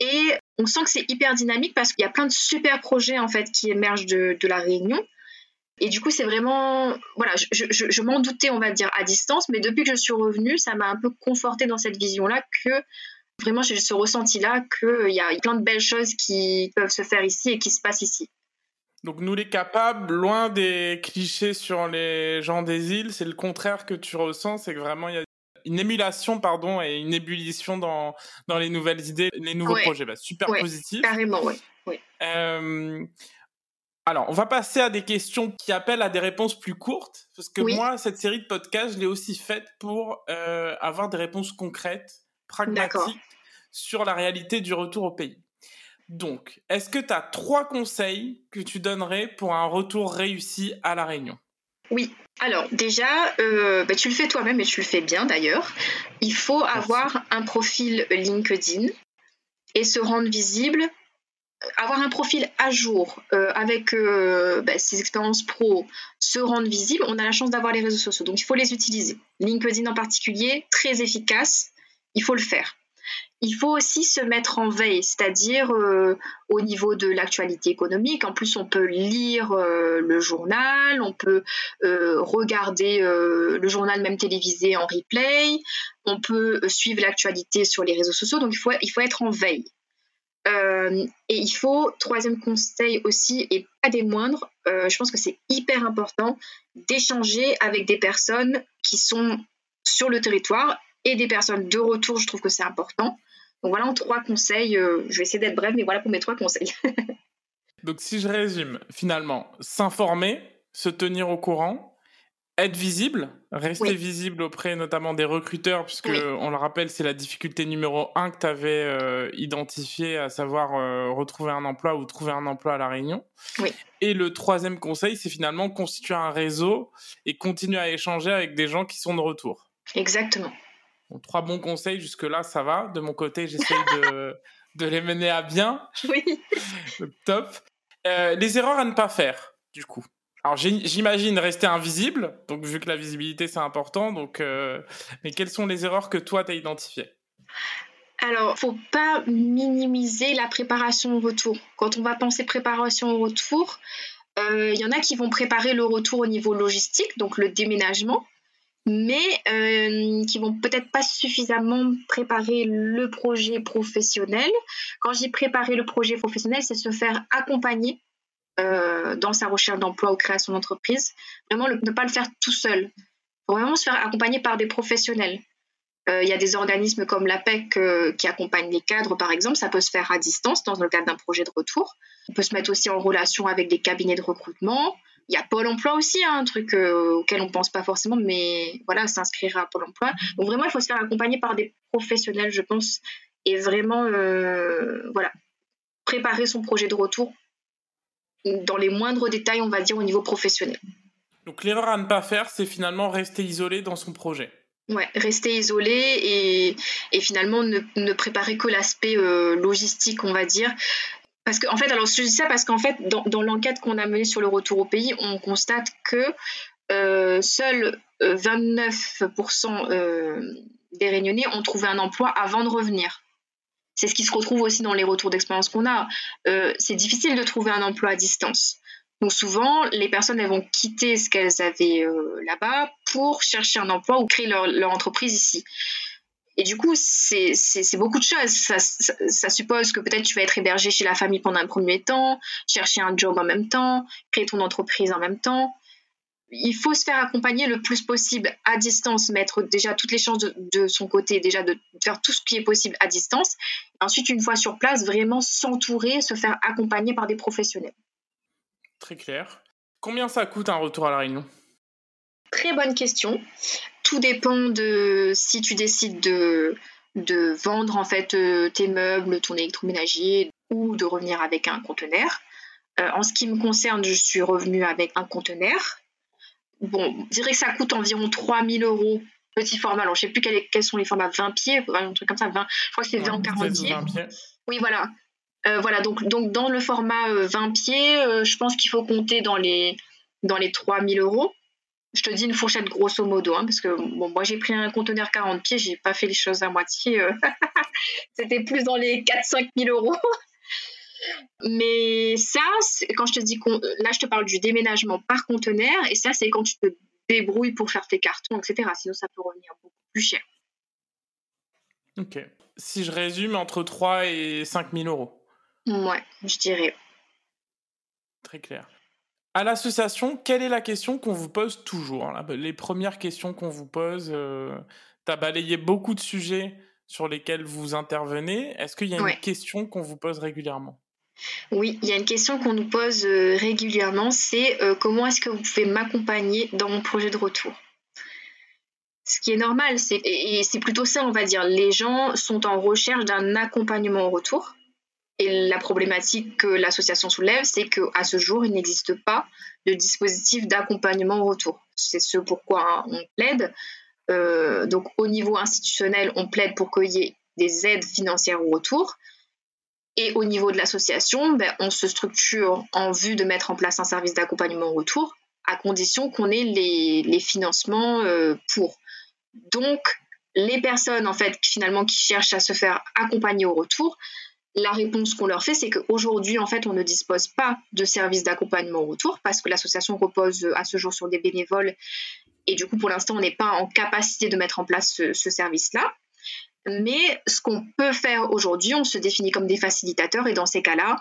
Et on sent que c'est hyper dynamique parce qu'il y a plein de super projets en fait qui émergent de, la Réunion. Et du coup, c'est vraiment, voilà, je, m'en doutais, on va dire, à distance, mais depuis que je suis revenue, ça m'a un peu conforté dans cette vision-là que vraiment j'ai ce ressenti-là qu'il y a plein de belles choses qui peuvent se faire ici et qui se passent ici.
Donc nous les capables, loin des clichés sur les gens des îles, c'est le contraire que tu ressens, c'est que vraiment il y a une émulation pardon et une ébullition dans dans les nouvelles idées, les nouveaux projets. Bah, super positif.
Carrément, oui.
alors, on va passer à des questions qui appellent à des réponses plus courtes, parce que moi, cette série de podcasts, je l'ai aussi faite pour avoir des réponses concrètes, pragmatiques sur la réalité du retour au pays. Donc, est-ce que tu as trois conseils que tu donnerais pour un retour réussi à La Réunion?
Oui. Alors déjà, euh, bah, tu le fais toi-même et tu le fais bien d'ailleurs. Il faut avoir un profil LinkedIn et se rendre visible, avoir un profil à jour euh, avec euh, bah, ses expériences pro, se rendre visible. On a la chance d'avoir les réseaux sociaux, donc il faut les utiliser. LinkedIn en particulier, très efficace, il faut le faire. Il faut aussi se mettre en veille, c'est-à-dire euh, au niveau de l'actualité économique. En plus, on peut lire euh, le journal, on peut euh, regarder le journal même télévisé en replay, on peut suivre l'actualité sur les réseaux sociaux. Donc, il faut, il faut être en veille. et il faut, troisième conseil aussi, et pas des moindres, je pense que c'est hyper important d'échanger avec des personnes qui sont sur le territoire et des personnes de retour, je trouve que c'est important. Donc voilà en trois conseils. Euh, je vais essayer d'être brève, mais voilà pour mes trois conseils.
Donc si je résume, finalement, s'informer, se tenir au courant, être visible, rester visible auprès notamment des recruteurs, puisque on le rappelle, c'est la difficulté numéro un que tu avais euh, identifiée, à savoir euh, retrouver un emploi ou trouver un emploi à La Réunion. Et le troisième conseil, c'est finalement constituer un réseau et continuer à échanger avec des gens qui sont de retour.
Exactement
trois bons conseils jusque-là, ça va. De mon côté, j'essaie de, de, les mener à bien.
Oui.
Top. Euh, les erreurs à ne pas faire, du coup. Alors j'imagine rester invisible, donc vu que la visibilité c'est important, donc euh, mais quelles sont les erreurs que toi tu as identifiées?
Alors, faut pas minimiser la préparation au retour. Quand on va penser préparation au retour, euh, il y en a qui vont préparer le retour au niveau logistique, donc le déménagement mais euh, qui vont peut-être pas suffisamment préparer le projet professionnel. Quand j'ai préparé le projet professionnel, c'est se faire accompagner euh, dans sa recherche d'emploi ou création d'entreprise. Vraiment, ne pas le faire tout seul. Faut vraiment se faire accompagner par des professionnels. Euh, il y a des organismes comme l'APEC euh, qui accompagnent les cadres, par exemple. Ça peut se faire à distance dans le cadre d'un projet de retour. On peut se mettre aussi en relation avec des cabinets de recrutement. Il y a Pôle emploi aussi, hein, un truc euh, auquel on ne pense pas forcément, mais voilà, s'inscrire à Pôle emploi. Donc vraiment, il faut se faire accompagner par des professionnels, je pense, et vraiment, euh, voilà, préparer son projet de retour dans les moindres détails, on va dire, au niveau professionnel.
Donc l'erreur à ne pas faire, c'est finalement rester isolé dans son projet.
Ouais, rester isolé et, finalement ne, préparer que l'aspect euh, logistique, on va dire. Parce qu'en en fait, alors je dis ça parce qu'en fait, dans, l'enquête qu'on a menée sur le retour au pays, on constate que euh, seuls 29% euh, euh, des Réunionnais ont trouvé un emploi avant de revenir. C'est ce qui se retrouve aussi dans les retours d'expérience qu'on a. c'est difficile de trouver un emploi à distance. Donc souvent, les personnes elles vont quitter ce qu'elles avaient là-bas pour chercher un emploi ou créer leur, leur entreprise ici. Et du coup, c'est beaucoup de choses. Ça, ça, suppose que peut-être tu vas être hébergé chez la famille pendant un premier temps, chercher un job en même temps, créer ton entreprise en même temps. Il faut se faire accompagner le plus possible à distance, mettre déjà toutes les chances de, son côté, déjà de faire tout ce qui est possible à distance. Ensuite, une fois sur place, vraiment s'entourer, se faire accompagner par des professionnels.
Très clair. Combien ça coûte un retour à la Réunion?
Très bonne question. Tout dépend de si tu décides de, de vendre en fait euh, tes meubles, ton électroménager ou de revenir avec un conteneur. Euh, en ce qui me concerne, je suis revenue avec un conteneur. Bon, je dirais que ça coûte environ 3000 euros petit format. Alors, je ne sais plus quels, sont les formats 20 pieds, un truc comme ça. 20, je crois que c'est 20 40 pieds. Oui, voilà. Euh, voilà, donc, donc dans le format 20 pieds, je pense qu'il faut compter dans les, dans les 3000 euros je te dis une fourchette grosso modo, hein, parce que bon, moi j'ai pris un conteneur 40 pieds, j'ai pas fait les choses à moitié. Euh. C'était plus dans les 4-5 000 euros. Mais ça, quand je te dis, là je te parle du déménagement par conteneur, et ça c'est quand tu te débrouilles pour faire tes cartons, etc. Sinon ça peut revenir beaucoup plus cher.
Ok. Si je résume, entre 3 et 5 000 euros.
Ouais, je dirais.
Très clair. À l'association, quelle est la question qu'on vous pose toujours Les premières questions qu'on vous pose, euh, tu as balayé beaucoup de sujets sur lesquels vous intervenez. Est-ce qu'il y a une question qu'on vous pose régulièrement?
Oui, il y a une question qu'on nous pose euh, régulièrement, c'est euh, comment est-ce que vous pouvez m'accompagner dans mon projet de retour? Ce qui est normal, c'est, et c'est plutôt ça, on va dire, les gens sont en recherche d'un accompagnement au retour. Et la problématique que l'association soulève, c'est qu'à ce jour, il n'existe pas de dispositif d'accompagnement au retour. C'est ce pourquoi on plaide. Euh, donc au niveau institutionnel, on plaide pour qu'il y ait des aides financières au retour. Et au niveau de l'association, ben, on se structure en vue de mettre en place un service d'accompagnement au retour, à condition qu'on ait les, financements euh, pour. Donc, les personnes en fait finalement qui cherchent à se faire accompagner au retour, la réponse qu'on leur fait, c'est qu'aujourd'hui, en fait, on ne dispose pas de service d'accompagnement au retour parce que l'association repose à ce jour sur des bénévoles et du coup, pour l'instant, on n'est pas en capacité de mettre en place ce service-là. Mais ce qu'on peut faire aujourd'hui, on se définit comme des facilitateurs et dans ces cas-là,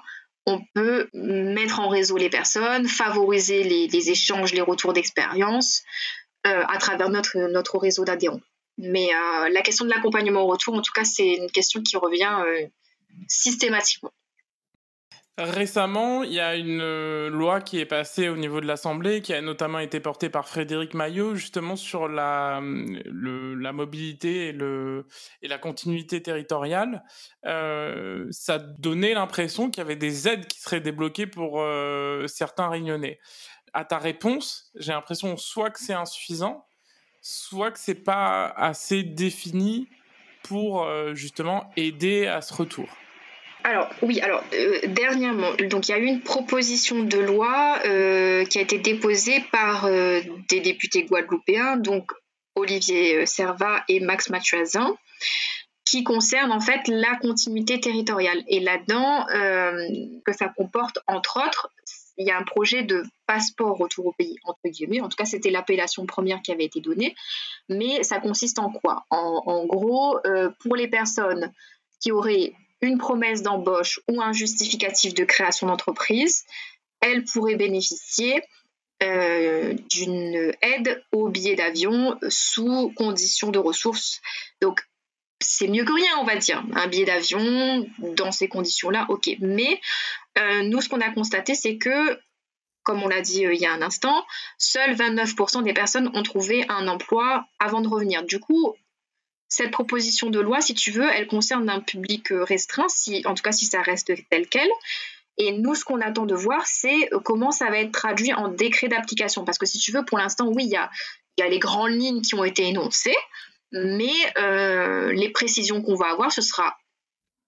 on peut mettre en réseau les personnes, favoriser les, échanges, les retours d'expérience euh, à travers notre, réseau d'adhérents. Mais euh, la question de l'accompagnement au retour, en tout cas, c'est une question qui revient euh, systématiquement.
Récemment, il y a une euh, loi qui est passée au niveau de l'Assemblée, qui a notamment été portée par Frédéric Maillot, justement sur la, la mobilité et, la continuité territoriale. Euh, ça donnait l'impression qu'il y avait des aides qui seraient débloquées pour euh, certains réunionnais. À ta réponse, j'ai l'impression soit que c'est insuffisant, soit que c'est pas assez défini pour justement aider à ce retour.
Alors oui, alors euh, dernièrement, donc il y a eu une proposition de loi euh, qui a été déposée par euh, des députés guadeloupéens, donc Olivier Servat et Max Mathuazin, qui concerne en fait la continuité territoriale. Et là-dedans, que ça comporte entre autres, il y a un projet de passeport retour au pays entre guillemets. En tout cas, c'était l'appellation première qui avait été donnée. Mais ça consiste en quoi? En, gros, pour les personnes qui auraient une promesse d'embauche ou un justificatif de création d'entreprise, elle pourrait bénéficier euh, d'une aide au billet d'avion sous conditions de ressources. Donc, c'est mieux que rien, on va dire. Un billet d'avion dans ces conditions-là, ok. Mais euh, nous, ce qu'on a constaté, c'est que, comme on l'a dit euh, il y a un instant, seuls 29% des personnes ont trouvé un emploi avant de revenir. Du coup, cette proposition de loi, si tu veux, elle concerne un public euh, restreint, si, en tout cas si ça reste tel quel. Et nous, ce qu'on attend de voir, c'est euh, comment ça va être traduit en décret d'application. Parce que si tu veux, pour l'instant, oui, il y a, les grandes lignes qui ont été énoncées, mais euh, les précisions qu'on va avoir, ce sera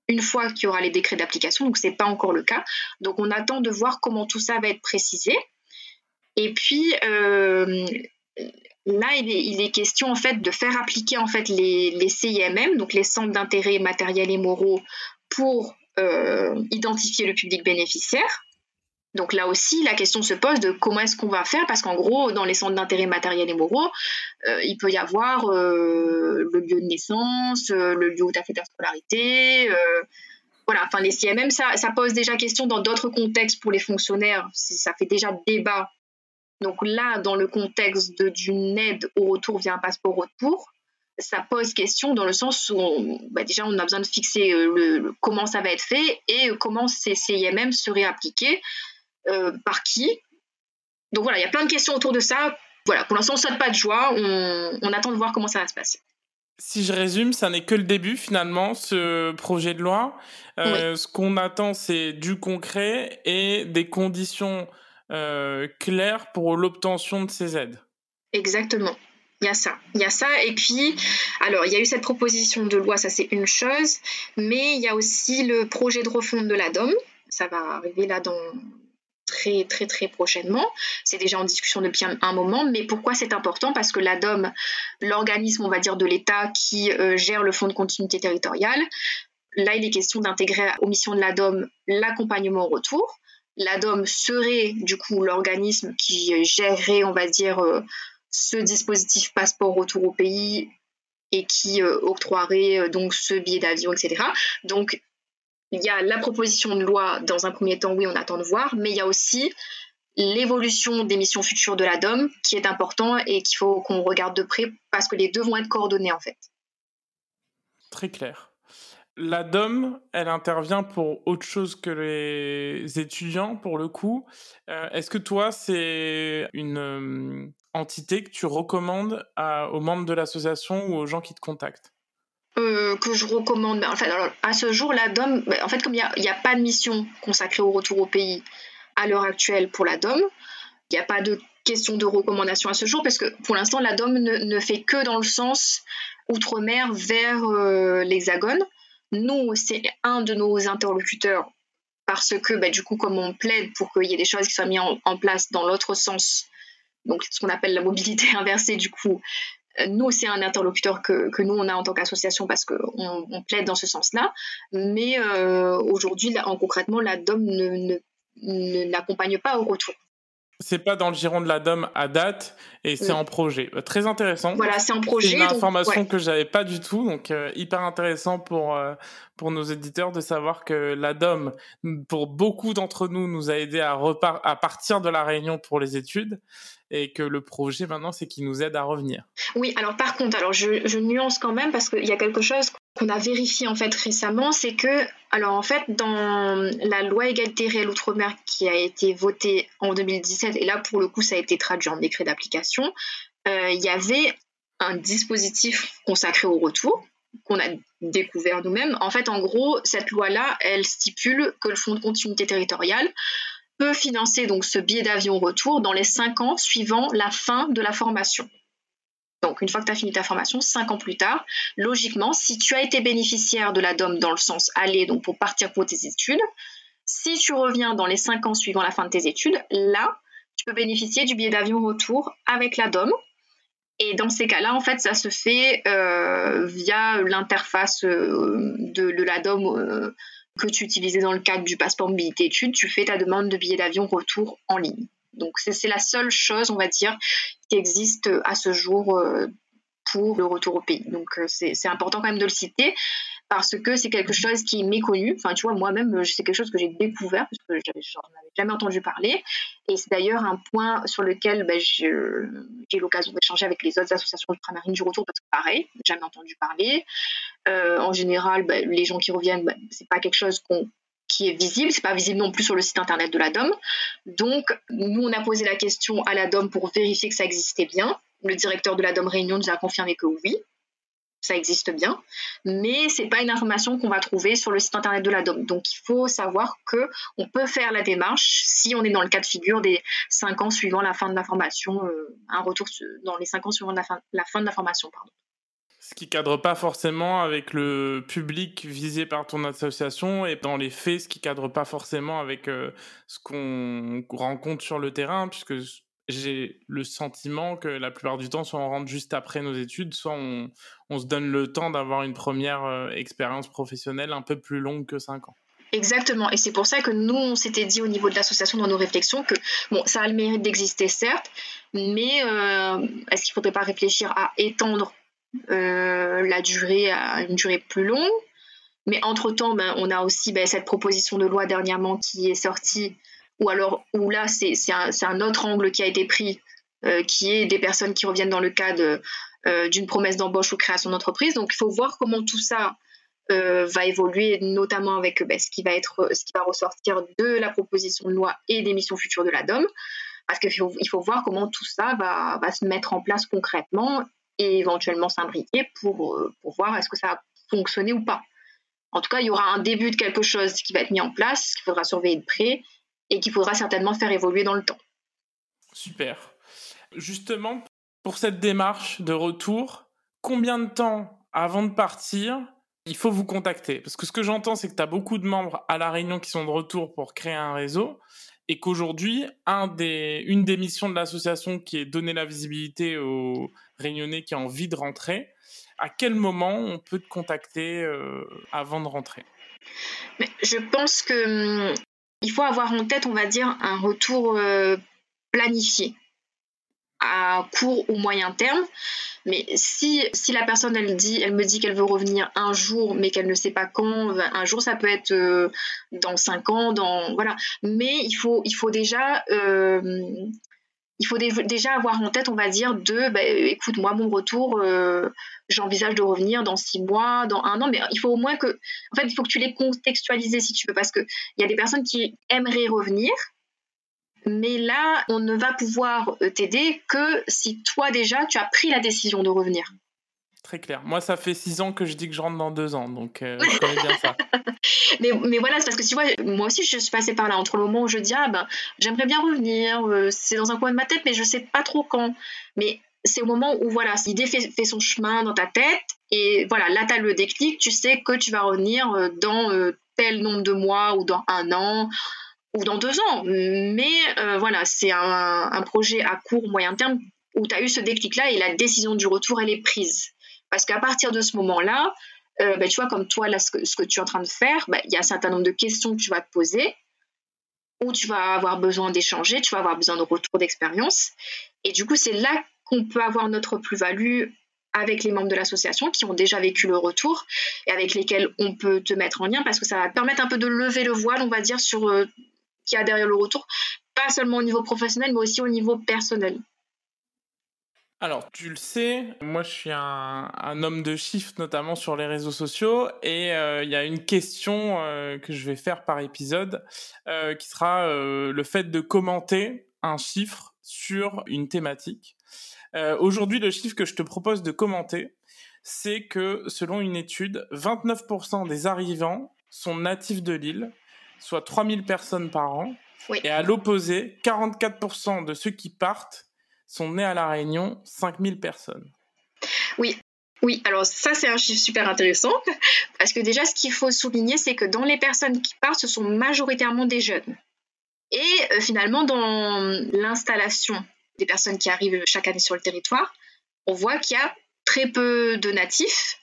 une fois qu'il y aura les décrets d'application, donc ce n'est pas encore le cas. Donc on attend de voir comment tout ça va être précisé. Et puis, Là, il est, question en fait de faire appliquer en fait les, CIMM, donc les centres d'intérêt matériels et moraux, pour euh, identifier le public bénéficiaire. Donc là aussi, la question se pose de comment est-ce qu'on va faire, parce qu'en gros, dans les centres d'intérêt matériels et moraux, euh, il peut y avoir euh, le lieu de naissance, le lieu où tu as fait ta scolarité. voilà, enfin les CIMM, ça, ça pose déjà question dans d'autres contextes pour les fonctionnaires. Ça fait déjà débat donc là, dans le contexte d'une aide au retour via un passeport retour, ça pose question dans le sens où bah, déjà on a besoin de fixer euh, le, comment ça va être fait et comment ces CIMM seraient appliqués, euh, par qui. Donc voilà, il y a plein de questions autour de ça. Voilà, pour l'instant on ne saute pas de joie, on, attend de voir comment ça va se passer.
Si je résume, ça n'est que le début finalement, ce projet de loi. Euh, ce qu'on attend, c'est du concret et des conditions euh, clair pour l'obtention de ces aides.
Exactement. Il y a ça. Il y a ça. Et puis, alors, il y a eu cette proposition de loi, ça c'est une chose, mais il y a aussi le projet de refonte de la DOM. Ça va arriver là dans très très très prochainement. C'est déjà en discussion depuis un, moment, mais pourquoi c'est important? Parce que la DOM, l'organisme, on va dire, de l'État qui euh, gère le fonds de continuité territoriale, là, il est question d'intégrer aux missions de la DOM l'accompagnement au retour. L'ADOM serait du coup l'organisme qui gérerait, on va dire, euh, ce dispositif passeport retour au pays et qui euh, octroierait euh, donc ce billet d'avion, etc. Donc il y a la proposition de loi dans un premier temps, oui, on attend de voir, mais il y a aussi l'évolution des missions futures de la DOM qui est important et qu'il faut qu'on regarde de près parce que les deux vont être coordonnés en fait.
Très clair. La DOM, elle intervient pour autre chose que les étudiants, pour le coup. Euh, est-ce que toi, c'est une euh, entité que tu recommandes aux membres de l'association ou aux gens qui te contactent?
Euh, que je recommande. En fait, à ce jour, la DOM, en fait, comme il n'y a, a, pas de mission consacrée au retour au pays à l'heure actuelle pour la DOM, il n'y a pas de question de recommandation à ce jour parce que pour l'instant, la DOM ne, fait que dans le sens outre-mer vers l'Hexagone. Nous, c'est un de nos interlocuteurs parce que bah, du coup, comme on plaide pour qu'il y ait des choses qui soient mises en, place dans l'autre sens, donc ce qu'on appelle la mobilité inversée, du coup, euh, nous, c'est un interlocuteur que, nous, on a en tant qu'association parce qu'on on plaide dans ce sens-là. Mais euh, aujourd'hui, concrètement, la DOM ne, n'accompagne pas au retour.
C'est pas dans le giron de la DOM à date et c'est en projet. Euh, très intéressant.
Voilà, c'est en projet.
C'est une information que j'avais pas du tout, donc euh, hyper intéressant pour euh, pour nos éditeurs de savoir que la DOM, pour beaucoup d'entre nous, nous a aidé à repart à partir de la Réunion pour les études et que le projet maintenant c'est qu'il nous aide à revenir.
Oui, alors par contre, alors je, je nuance quand même parce qu'il y a quelque chose qu'on a vérifié en fait récemment, c'est que, alors en fait, dans la loi égalité réelle outre-mer qui a été votée en 2017, et là pour le coup ça a été traduit en décret d'application, euh, il y avait un dispositif consacré au retour qu'on a découvert nous-mêmes. En fait, en gros, cette loi-là, elle stipule que le Fonds de continuité territoriale peut financer donc ce billet d'avion retour dans les cinq ans suivant la fin de la formation. Donc, une fois que tu as fini ta formation, cinq ans plus tard, logiquement, si tu as été bénéficiaire de la DOM dans le sens aller, donc pour partir pour tes études, si tu reviens dans les cinq ans suivant la fin de tes études, là, tu peux bénéficier du billet d'avion retour avec la DOM. Et dans ces cas-là, en fait, ça se fait euh, via l'interface euh, de, la DOM euh, que tu utilisais dans le cadre du passeport mobilité études. Tu fais ta demande de billet d'avion retour en ligne. Donc c'est la seule chose, on va dire, qui existe à ce jour euh, pour le retour au pays. Donc euh, c'est important quand même de le citer parce que c'est quelque chose qui est méconnu. Enfin, tu vois, moi-même, c'est quelque chose que j'ai découvert parce que j'en avais jamais entendu parler. Et c'est d'ailleurs un point sur lequel ben, j'ai eu l'occasion d'échanger avec les autres associations ultramarines du retour parce que pareil, jamais entendu parler. Euh, en général, ben, les gens qui reviennent, ben, c'est pas quelque chose qu'on qui est visible. C'est pas visible non plus sur le site internet de la DOM. Donc, nous, on a posé la question à la DOM pour vérifier que ça existait bien. Le directeur de la DOM Réunion nous a confirmé que oui, ça existe bien, mais c'est pas une information qu'on va trouver sur le site internet de la DOM. Donc, il faut savoir que on peut faire la démarche si on est dans le cas de figure des cinq ans suivant la fin de la formation, euh, un retour dans les cinq ans suivant la fin, la fin de la formation, pardon.
Ce qui cadre pas forcément avec le public visé par ton association et dans les faits, ce qui cadre pas forcément avec euh, ce qu'on rencontre sur le terrain, puisque j'ai le sentiment que la plupart du temps, soit on rentre juste après nos études, soit on, se donne le temps d'avoir une première euh, expérience professionnelle un peu plus longue que 5 ans.
Exactement, et c'est pour ça que nous, on s'était dit au niveau de l'association dans nos réflexions que, bon, ça a le mérite d'exister, certes, mais euh, est-ce qu'il ne faudrait pas réfléchir à étendre la durée à une durée plus longue. Mais entre-temps, ben, on a aussi ben, cette proposition de loi dernièrement qui est sortie, ou alors où là, c'est un, autre angle qui a été pris, euh, qui est des personnes qui reviennent dans le cadre euh, d'une promesse d'embauche ou création d'entreprise. Donc il faut voir comment tout ça va évoluer, notamment avec ben, ce, qui va être, ce qui va ressortir de la proposition de loi et des missions futures de la DOM. Parce qu'il faut, il faut voir comment tout ça va, va se mettre en place concrètement et éventuellement s'imbriquer pour, euh, pour voir est-ce que ça a fonctionné ou pas. En tout cas, il y aura un début de quelque chose qui va être mis en place, qu'il faudra surveiller de près et qu'il faudra certainement faire évoluer dans le temps.
Super. Justement, pour cette démarche de retour, combien de temps avant de partir il faut vous contacter? Parce que ce que j'entends, c'est que tu as beaucoup de membres à La Réunion qui sont de retour pour créer un réseau et qu'aujourd'hui, une des missions de l'association qui est donner la visibilité aux réunionnais qui ont envie de rentrer, à quel moment on peut te contacter euh, avant de rentrer?
Je pense que hum, faut avoir en tête, on va dire, un retour euh, planifié. À court ou moyen terme. Mais si, si la personne elle dit, elle me dit qu'elle veut revenir un jour, mais qu'elle ne sait pas quand, ben, un jour ça peut être euh, dans cinq ans, dans voilà. Mais il faut, il faut déjà, euh, il faut déjà avoir en tête, on va dire, de, bah, écoute, moi mon retour, euh, j'envisage de revenir dans six mois, dans un an, mais il faut au moins que, en fait, il faut que tu les contextualises si tu veux, parce que il y a des personnes qui aimeraient revenir, mais là, on ne va pouvoir euh, t'aider que si toi déjà, tu as pris la décision de revenir.
Très clair. Moi, ça fait six ans que je dis que je rentre dans deux ans, donc euh, je connais bien ça.
mais, mais, voilà, c'est parce que tu vois, moi aussi, je suis passée par là entre le moment où je dis, ah ben, j'aimerais bien revenir, euh, c'est dans un coin de ma tête, mais je sais pas trop quand. Mais c'est au moment où, voilà, l'idée fait, fait, son chemin dans ta tête, et voilà, là, tu as le déclic, tu sais que tu vas revenir dans tel nombre de mois ou dans un an ou dans deux ans. Mais euh, voilà, c'est un, projet à court, moyen terme où tu as eu ce déclic-là et la décision du retour, elle est prise. Parce qu'à partir de ce moment-là, euh, bah, tu vois, comme toi, là, ce que, tu es en train de faire, bah, il y a un certain nombre de questions que tu vas te poser, où tu vas avoir besoin d'échanger, tu vas avoir besoin de retour d'expérience. Et du coup, c'est là qu'on peut avoir notre plus-value avec les membres de l'association qui ont déjà vécu le retour et avec lesquels on peut te mettre en lien parce que ça va permettre un peu de lever le voile, on va dire, sur euh, qui a derrière le retour, pas seulement au niveau professionnel, mais aussi au niveau personnel.
Alors, tu le sais, moi je suis un, homme de chiffres, notamment sur les réseaux sociaux, et euh, il y a une question euh, que je vais faire par épisode, euh, qui sera le fait de commenter un chiffre sur une thématique. Aujourd'hui, le chiffre que je te propose de commenter, c'est que selon une étude, 29% des arrivants sont natifs de l'île, soit 3000 personnes par an. Et à l'opposé, 44% de ceux qui partent sont nés à La Réunion, 5000 personnes.
Oui, oui, alors ça c'est un chiffre super intéressant parce que déjà ce qu'il faut souligner c'est que dans les personnes qui partent, ce sont majoritairement des jeunes. Et euh, finalement dans l'installation des personnes qui arrivent chaque année sur le territoire, on voit qu'il y a très peu de natifs,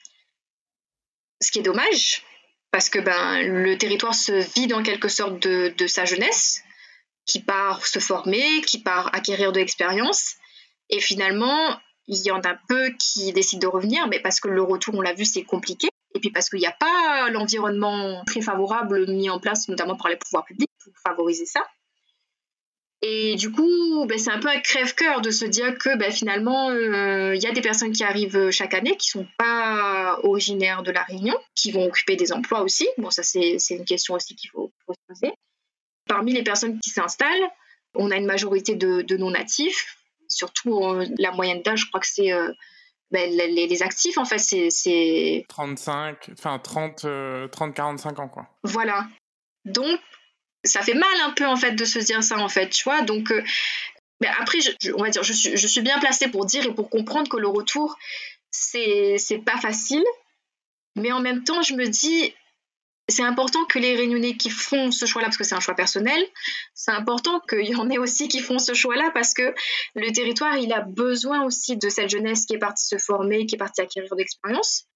ce qui est dommage parce que ben, le territoire se vide en quelque sorte de, sa jeunesse, qui part se former, qui part acquérir de l'expérience. Et finalement, il y en a peu qui décident de revenir, mais parce que le retour, on l'a vu, c'est compliqué. Et puis parce qu'il n'y a pas l'environnement très favorable mis en place, notamment par les pouvoirs publics, pour favoriser ça. Et du coup, ben, c'est un peu un crève-cœur de se dire que ben, finalement, euh, il y a des personnes qui arrivent chaque année qui sont pas originaires de la Réunion, qui vont occuper des emplois aussi. Bon, ça c'est une question aussi qu'il faut, se poser. Parmi les personnes qui s'installent, on a une majorité de, non-natifs, surtout euh, la moyenne d'âge, je crois que c'est euh, ben, les, actifs, en fait, c'est...
35, enfin 30, 30-45 ans, quoi.
Voilà. Donc, ça fait mal un peu en fait de se dire ça en fait, tu vois. Donc euh, mais après, je, on va dire, je suis, bien placée pour dire et pour comprendre que le retour, c'est pas facile, mais en même temps, je me dis c'est important que les réunionnais qui font ce choix-là, parce que c'est un choix personnel, c'est important qu'il y en ait aussi qui font ce choix-là, parce que le territoire, il a besoin aussi de cette jeunesse qui est partie se former, qui est partie acquérir d'expérience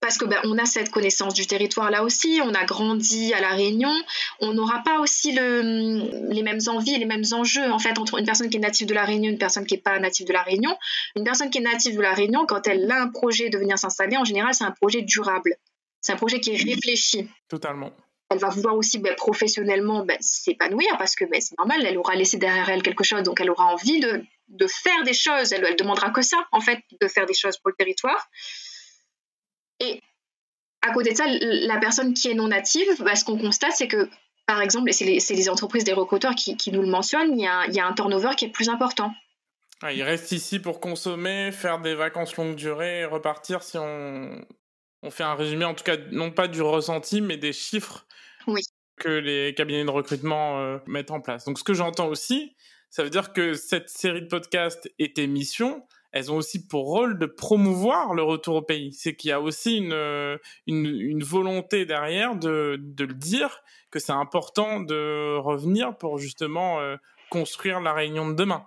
parce que ben, on a cette connaissance du territoire là aussi, on a grandi à la Réunion, on n'aura pas aussi le, les mêmes envies, les mêmes enjeux en fait entre une personne qui est native de la Réunion et une personne qui n'est pas native de la Réunion. Une personne qui est native de la Réunion, quand elle a un projet de venir s'installer, en général c'est un projet durable, c'est un projet qui est réfléchi.
Totalement.
Elle va vouloir aussi ben, professionnellement ben, s'épanouir parce que ben, c'est normal, elle aura laissé derrière elle quelque chose, donc elle aura envie de, de faire des choses. Elle, elle demandera que ça en fait, de faire des choses pour le territoire. Et à côté de ça, la personne qui est non native, bah, ce qu'on constate, c'est que, par exemple, et c'est les, entreprises des recruteurs qui, nous le mentionnent, il y, a, un turnover qui est plus important.
Ah, ils restent ici pour consommer, faire des vacances longue durée repartir si on, on fait un résumé, en tout cas, non pas du ressenti, mais des chiffres que les cabinets de recrutement euh, mettent en place. Donc, ce que j'entends aussi, ça veut dire que cette série de podcasts et émissions, elles ont aussi pour rôle de promouvoir le retour au pays. C'est qu'il y a aussi une, euh, une, volonté derrière de, de, le dire que c'est important de revenir pour justement euh, construire la réunion de demain.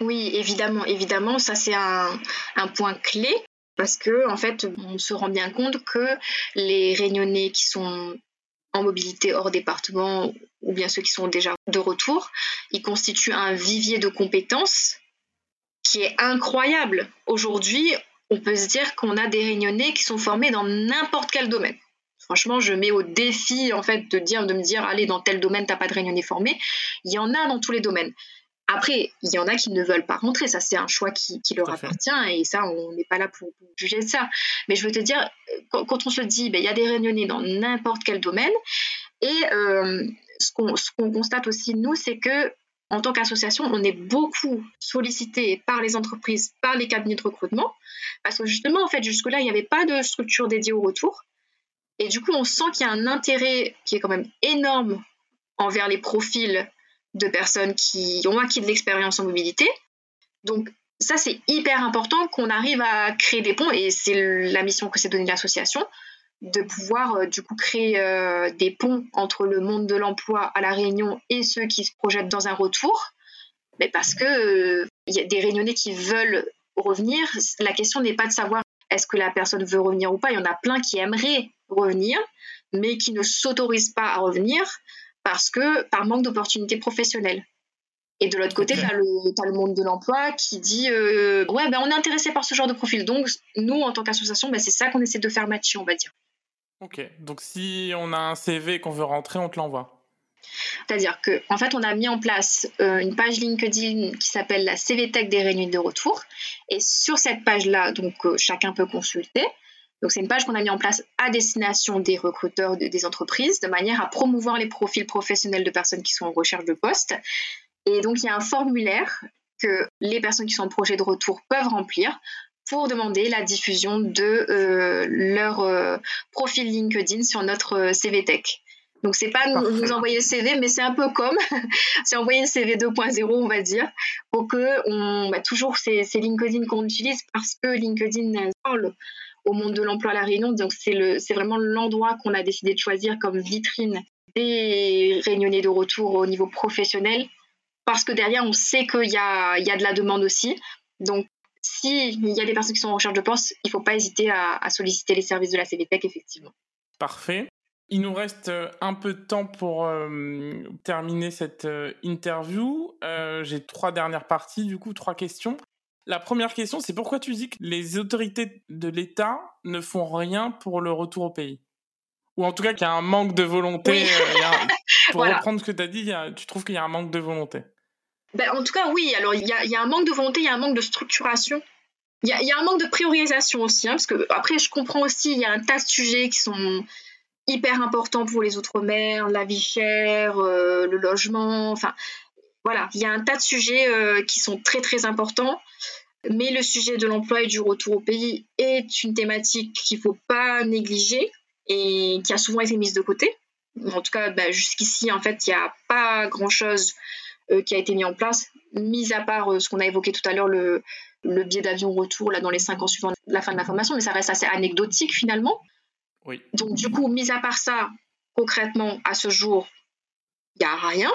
Oui, évidemment, évidemment, ça c'est un, un point clé parce que en fait, on se rend bien compte que les réunionnais qui sont en mobilité hors département ou bien ceux qui sont déjà de retour, ils constituent un vivier de compétences qui est incroyable. Aujourd'hui, on peut se dire qu'on a des réunionnais qui sont formés dans n'importe quel domaine. Franchement, je mets au défi en fait de dire de me dire allez dans tel domaine t'as pas de réunionnais formés. Il y en a dans tous les domaines. Après, il y en a qui ne veulent pas rentrer, ça c'est un choix qui, leur appartient et ça on n'est pas là pour, juger ça. Mais je veux te dire, quand, on se dit, ben, il y a des réunionnais dans n'importe quel domaine et euh, ce qu'on constate aussi nous, c'est que en tant qu'association, on est beaucoup sollicité par les entreprises, par les cabinets de recrutement, parce que justement, en fait, jusque-là, il n'y avait pas de structure dédiée au retour. Et du coup, on sent qu'il y a un intérêt qui est quand même énorme envers les profils de personnes qui ont acquis de l'expérience en mobilité. Donc, ça, c'est hyper important qu'on arrive à créer des ponts, et c'est la mission que s'est donnée l'association, de pouvoir euh, du coup créer euh, des ponts entre le monde de l'emploi à la Réunion et ceux qui se projettent dans un retour. Mais parce que euh, il y a des Réunionnais qui veulent revenir. La question n'est pas de savoir est-ce que la personne veut revenir ou pas. Il y en a plein qui aimeraient revenir, mais qui ne s'autorisent pas à revenir parce que par manque d'opportunités professionnelles. Et de l'autre côté, tu as, le monde de l'emploi qui dit Ouais, ben, on est intéressé par ce genre de profil. Donc, nous, en tant qu'association, ben, c'est ça qu'on essaie de faire matcher, on va dire.
Ok, donc si on a un CV qu'on veut rentrer, on te l'envoie.
C'est-à-dire qu'en en fait, on a mis en place euh, une page LinkedIn qui s'appelle la CV Tech des réunions de retour. Et sur cette page-là, donc euh, chacun peut consulter. Donc c'est une page qu'on a mis en place à destination des recruteurs des entreprises, de manière à promouvoir les profils professionnels de personnes qui sont en recherche de poste. Et donc il y a un formulaire que les personnes qui sont en projet de retour peuvent remplir pour demander la diffusion de euh, leur euh, profil LinkedIn sur notre euh, CV Tech. Donc c'est pas nous, nous, envoyer le CV, mais c'est un peu comme c'est envoyer le CV 2.0, on va dire, pour que on bah, toujours c'est, LinkedIn qu'on utilise parce que LinkedIn parle au monde de l'emploi à la Réunion, donc c'est le c'est vraiment l'endroit qu'on a décidé de choisir comme vitrine des réunionnais de retour au niveau professionnel, parce que derrière on sait qu'il y a il y a de la demande aussi. Donc s'il y a des personnes qui sont en recherche de poste, il ne faut pas hésiter à, solliciter les services de la CVTech, effectivement.
Parfait. Il nous reste euh, un peu de temps pour euh, terminer cette euh, interview. J'ai trois dernières parties, du coup, trois questions. La première question, c'est pourquoi tu dis que les autorités de l'État ne font rien pour le retour au pays? Ou en tout cas qu'il y a un manque de volonté. pour reprendre ce que tu as dit, tu trouves qu'il y a un manque de volonté?
Ben, en tout cas, oui. Alors, il y a, un manque de volonté, il y a un manque de structuration. Il y a, un manque de priorisation aussi. Hein, parce que, après, je comprends aussi, il y a un tas de sujets qui sont hyper importants pour les Outre-mer, la vie chère, euh, le logement. Enfin, voilà. Il y a un tas de sujets euh, qui sont très, très importants. Mais le sujet de l'emploi et du retour au pays est une thématique qu'il ne faut pas négliger et qui a souvent été mise de côté. En tout cas, ben, jusqu'ici, en fait, il n'y a pas grand-chose qui a été mis en place, mis à part euh, ce qu'on a évoqué tout à l'heure, le, le billet d'avion retour là, dans les cinq ans suivant la fin de la formation, mais ça reste assez anecdotique finalement.
Oui.
Donc du coup, mis à part ça, concrètement, à ce jour, il n'y a rien.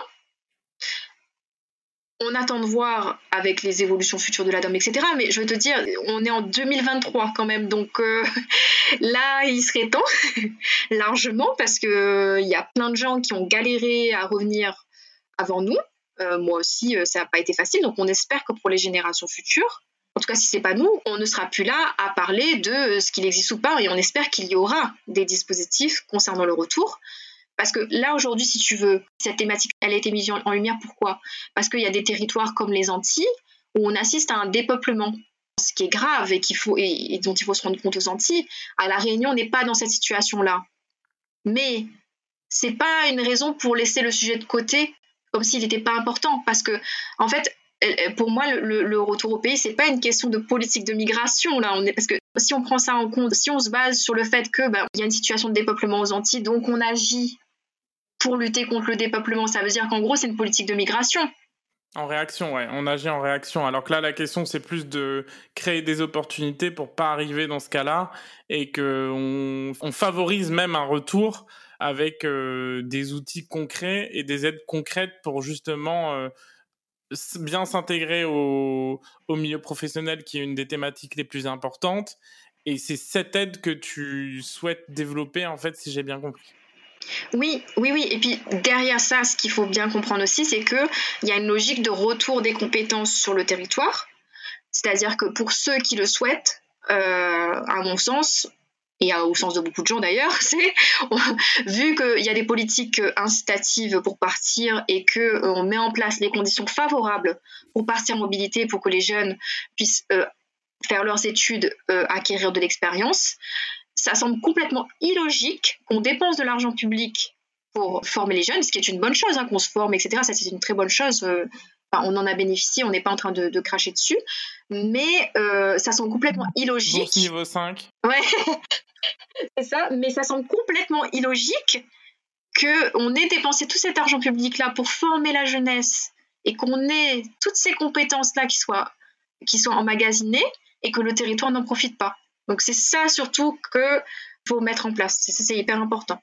On attend de voir avec les évolutions futures de la DOM, etc. Mais je veux te dire, on est en 2023 quand même, donc euh, là, il serait temps, largement, parce qu'il il y a plein de gens qui ont galéré à revenir avant nous. Euh, moi aussi, euh, ça n'a pas été facile. Donc, on espère que pour les générations futures, en tout cas, si c'est pas nous, on ne sera plus là à parler de euh, ce qu'il existe ou pas. Et on espère qu'il y aura des dispositifs concernant le retour. Parce que là, aujourd'hui, si tu veux, cette thématique, elle a été mise en lumière. Pourquoi? Parce qu'il y a des territoires comme les Antilles où on assiste à un dépeuplement ce qui est grave et, qu'il faut, et, dont il faut se rendre compte aux Antilles. À La Réunion, on n'est pas dans cette situation-là. Mais c'est pas une raison pour laisser le sujet de côté comme s'il n'était pas important. Parce que, en fait, pour moi, le, retour au pays, c'est pas une question de politique de migration. Là, parce que si on prend ça en compte, si on se base sur le fait que ben, il y a une situation de dépeuplement aux Antilles, donc on agit pour lutter contre le dépeuplement, ça veut dire qu'en gros, c'est une politique de migration.
En réaction, ouais, on agit en réaction. Alors que là, la question, c'est plus de créer des opportunités pour pas arriver dans ce cas-là et qu'on on favorise même un retour avec euh, des outils concrets et des aides concrètes pour justement euh, bien s'intégrer au, au, milieu professionnel qui est une des thématiques les plus importantes. Et c'est cette aide que tu souhaites développer, en fait, si j'ai bien compris.
Oui, oui, oui. Et puis derrière ça, ce qu'il faut bien comprendre aussi, c'est qu'il y a une logique de retour des compétences sur le territoire C'est-à-dire que pour ceux qui le souhaitent, à mon sens, et au sens de beaucoup de gens d'ailleurs, c'est vu qu'il y a des politiques incitatives pour partir et que on met en place les conditions favorables pour partir en mobilité, pour que les jeunes puissent faire leurs études, acquérir de l'expérience, ça semble complètement illogique qu'on dépense de l'argent public pour former les jeunes, ce qui est une bonne chose, hein, qu'on se forme, etc. Ça, c'est une très bonne chose. Euh, on en a bénéficié, on n'est pas en train de, cracher dessus, mais euh, ça semble complètement illogique.
Bourse niveau 5.
Ouais, c'est ça, mais ça semble complètement illogique qu'on ait dépensé tout cet argent public-là pour former la jeunesse et qu'on ait toutes ces compétences-là qui soient, qui soient emmagasinées et que le territoire n'en profite pas. Donc c'est ça surtout que faut mettre en place. C'est hyper important.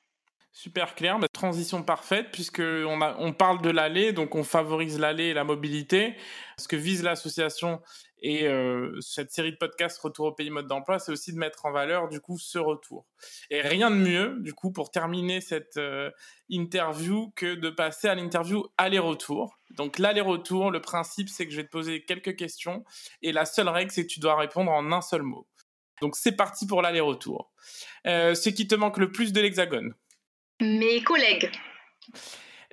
Super clair, transition parfaite puisque on, on parle de l'aller, donc on favorise l'aller et la mobilité. Ce que vise l'association et euh, cette série de podcasts Retour au pays mode d'emploi, c'est aussi de mettre en valeur du coup ce retour. Et rien de mieux du coup pour terminer cette euh, interview que de passer à l'interview aller-retour. Donc l'aller-retour, le principe c'est que je vais te poser quelques questions et la seule règle c'est que tu dois répondre en un seul mot. Donc c'est parti pour l'aller-retour. Euh, ce qui te manque le plus de l'hexagone
Mes collègues.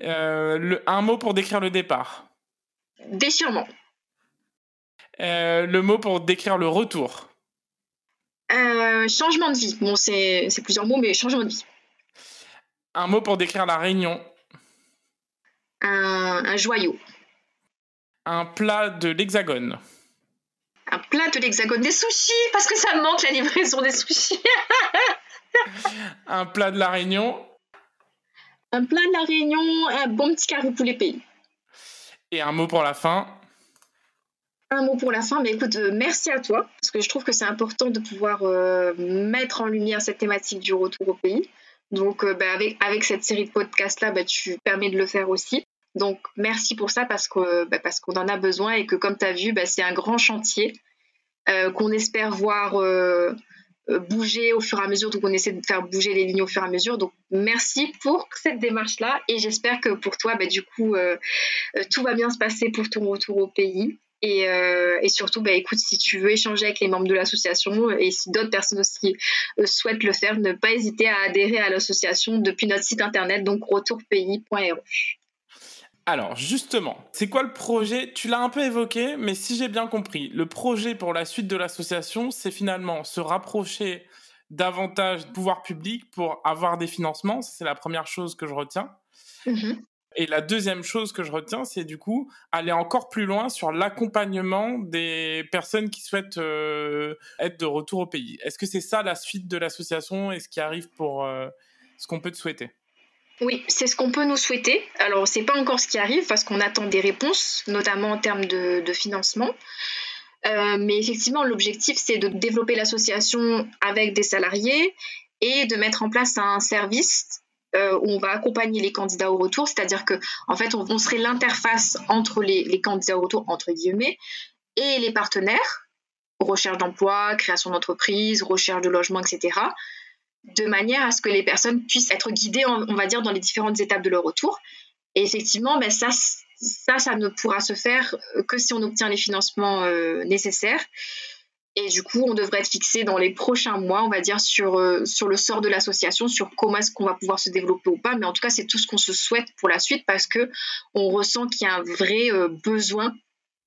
Euh, un mot pour décrire le départ
Déchirement.
Euh, le mot pour décrire le retour
Changement de vie. Bon, c'est plusieurs mots, mais changement de vie.
Un mot pour décrire la réunion
un joyau.
Un plat de l'hexagone
un plat de l'hexagone, des sushis, parce que ça me manque la livraison des sushis.
un plat de la Réunion.
Un plat de la Réunion, un bon petit carré poulet pays.
Et un mot pour la fin.
Un mot pour la fin, mais écoute, euh, merci à toi, parce que je trouve que c'est important de pouvoir euh, mettre en lumière cette thématique du retour au pays. Donc, euh, bah, avec, avec cette série de podcasts-là, bah, tu permets de le faire aussi. Donc merci pour ça parce que bah, parce qu'on en a besoin et que comme tu as vu, c'est un grand chantier qu'on espère voir bouger au fur et à mesure. Donc on essaie de faire bouger les lignes au fur et à mesure. Donc merci pour cette démarche-là et j'espère que pour toi, bah, du coup, tout va bien se passer pour ton retour au pays. Et, surtout, bah, écoute, si tu veux échanger avec les membres de l'association et si d'autres personnes aussi souhaitent le faire, ne pas hésiter à adhérer à l'association depuis notre site internet, donc retourpays.ru.
Alors justement, c'est quoi le projet? Tu l'as un peu évoqué, mais si j'ai bien compris, le projet pour la suite de l'association, c'est finalement se rapprocher davantage du pouvoir public pour avoir des financements. C'est la première chose que je retiens. Mmh Et la deuxième chose que je retiens, c'est du coup aller encore plus loin sur l'accompagnement des personnes qui souhaitent euh, être de retour au pays. Est-ce que c'est ça la suite de l'association et ce qui arrive pour euh, ce qu'on peut te souhaiter?
Oui, c'est ce qu'on peut nous souhaiter. Alors, c'est pas encore ce qui arrive parce qu'on attend des réponses, notamment en termes de, financement. Euh, mais effectivement, l'objectif, c'est de développer l'association avec des salariés et de mettre en place un service euh, où on va accompagner les candidats au retour, c'est-à-dire que en fait, on, serait l'interface entre les, les, candidats au retour entre guillemets et les partenaires, recherche d'emploi, création d'entreprise, recherche de logement, etc de manière à ce que les personnes puissent être guidées, on va dire, dans les différentes étapes de leur retour. Et effectivement, ben ça, ça, ne pourra se faire que si on obtient les financements euh, nécessaires. Et du coup, on devrait être fixé dans les prochains mois, on va dire, sur, euh, sur le sort de l'association, sur comment est-ce qu'on va pouvoir se développer ou pas. Mais en tout cas, c'est tout ce qu'on se souhaite pour la suite parce que on ressent qu'il y a un vrai euh, besoin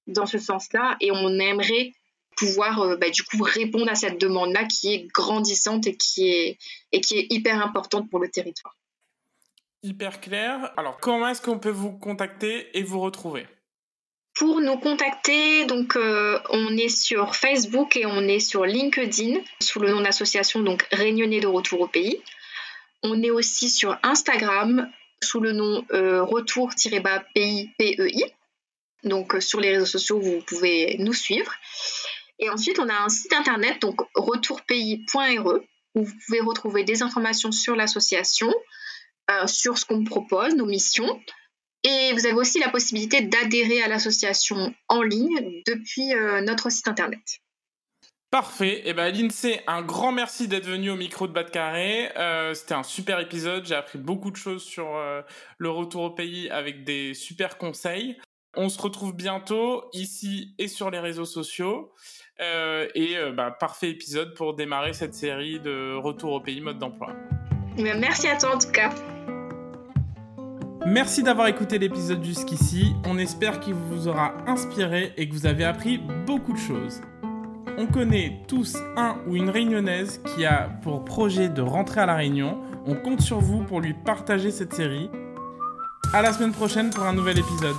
dans ce sens-là et on aimerait pouvoir euh, bah, du coup répondre à cette demande-là qui est grandissante et qui est, et qui est hyper importante pour le territoire.
Hyper clair. Alors, comment est-ce qu'on peut vous contacter et vous retrouver?
Pour nous contacter, donc euh, on est sur Facebook et on est sur LinkedIn sous le nom d'association donc Réunionnais de retour au pays. On est aussi sur Instagram sous le nom euh, retour-pays PEI. Donc sur les réseaux sociaux, vous pouvez nous suivre. Et ensuite, on a un site internet, donc retourpays.re, où vous pouvez retrouver des informations sur l'association, euh, sur ce qu'on propose, nos missions. Et vous avez aussi la possibilité d'adhérer à l'association en ligne depuis euh, notre site internet.
Parfait. Et eh ben Lindsay, un grand merci d'être venu au micro de Bas de Carré. Euh, c'était un super épisode. J'ai appris beaucoup de choses sur le retour au pays avec des super conseils. On se retrouve bientôt ici et sur les réseaux sociaux. Euh, et euh, bah, parfait épisode pour démarrer cette série de retour au pays mode d'emploi.
Merci à toi en tout cas.
Merci d'avoir écouté l'épisode jusqu'ici. On espère qu'il vous aura inspiré et que vous avez appris beaucoup de choses. On connaît tous un ou une réunionnaise qui a pour projet de rentrer à la Réunion. On compte sur vous pour lui partager cette série. À la semaine prochaine pour un nouvel épisode.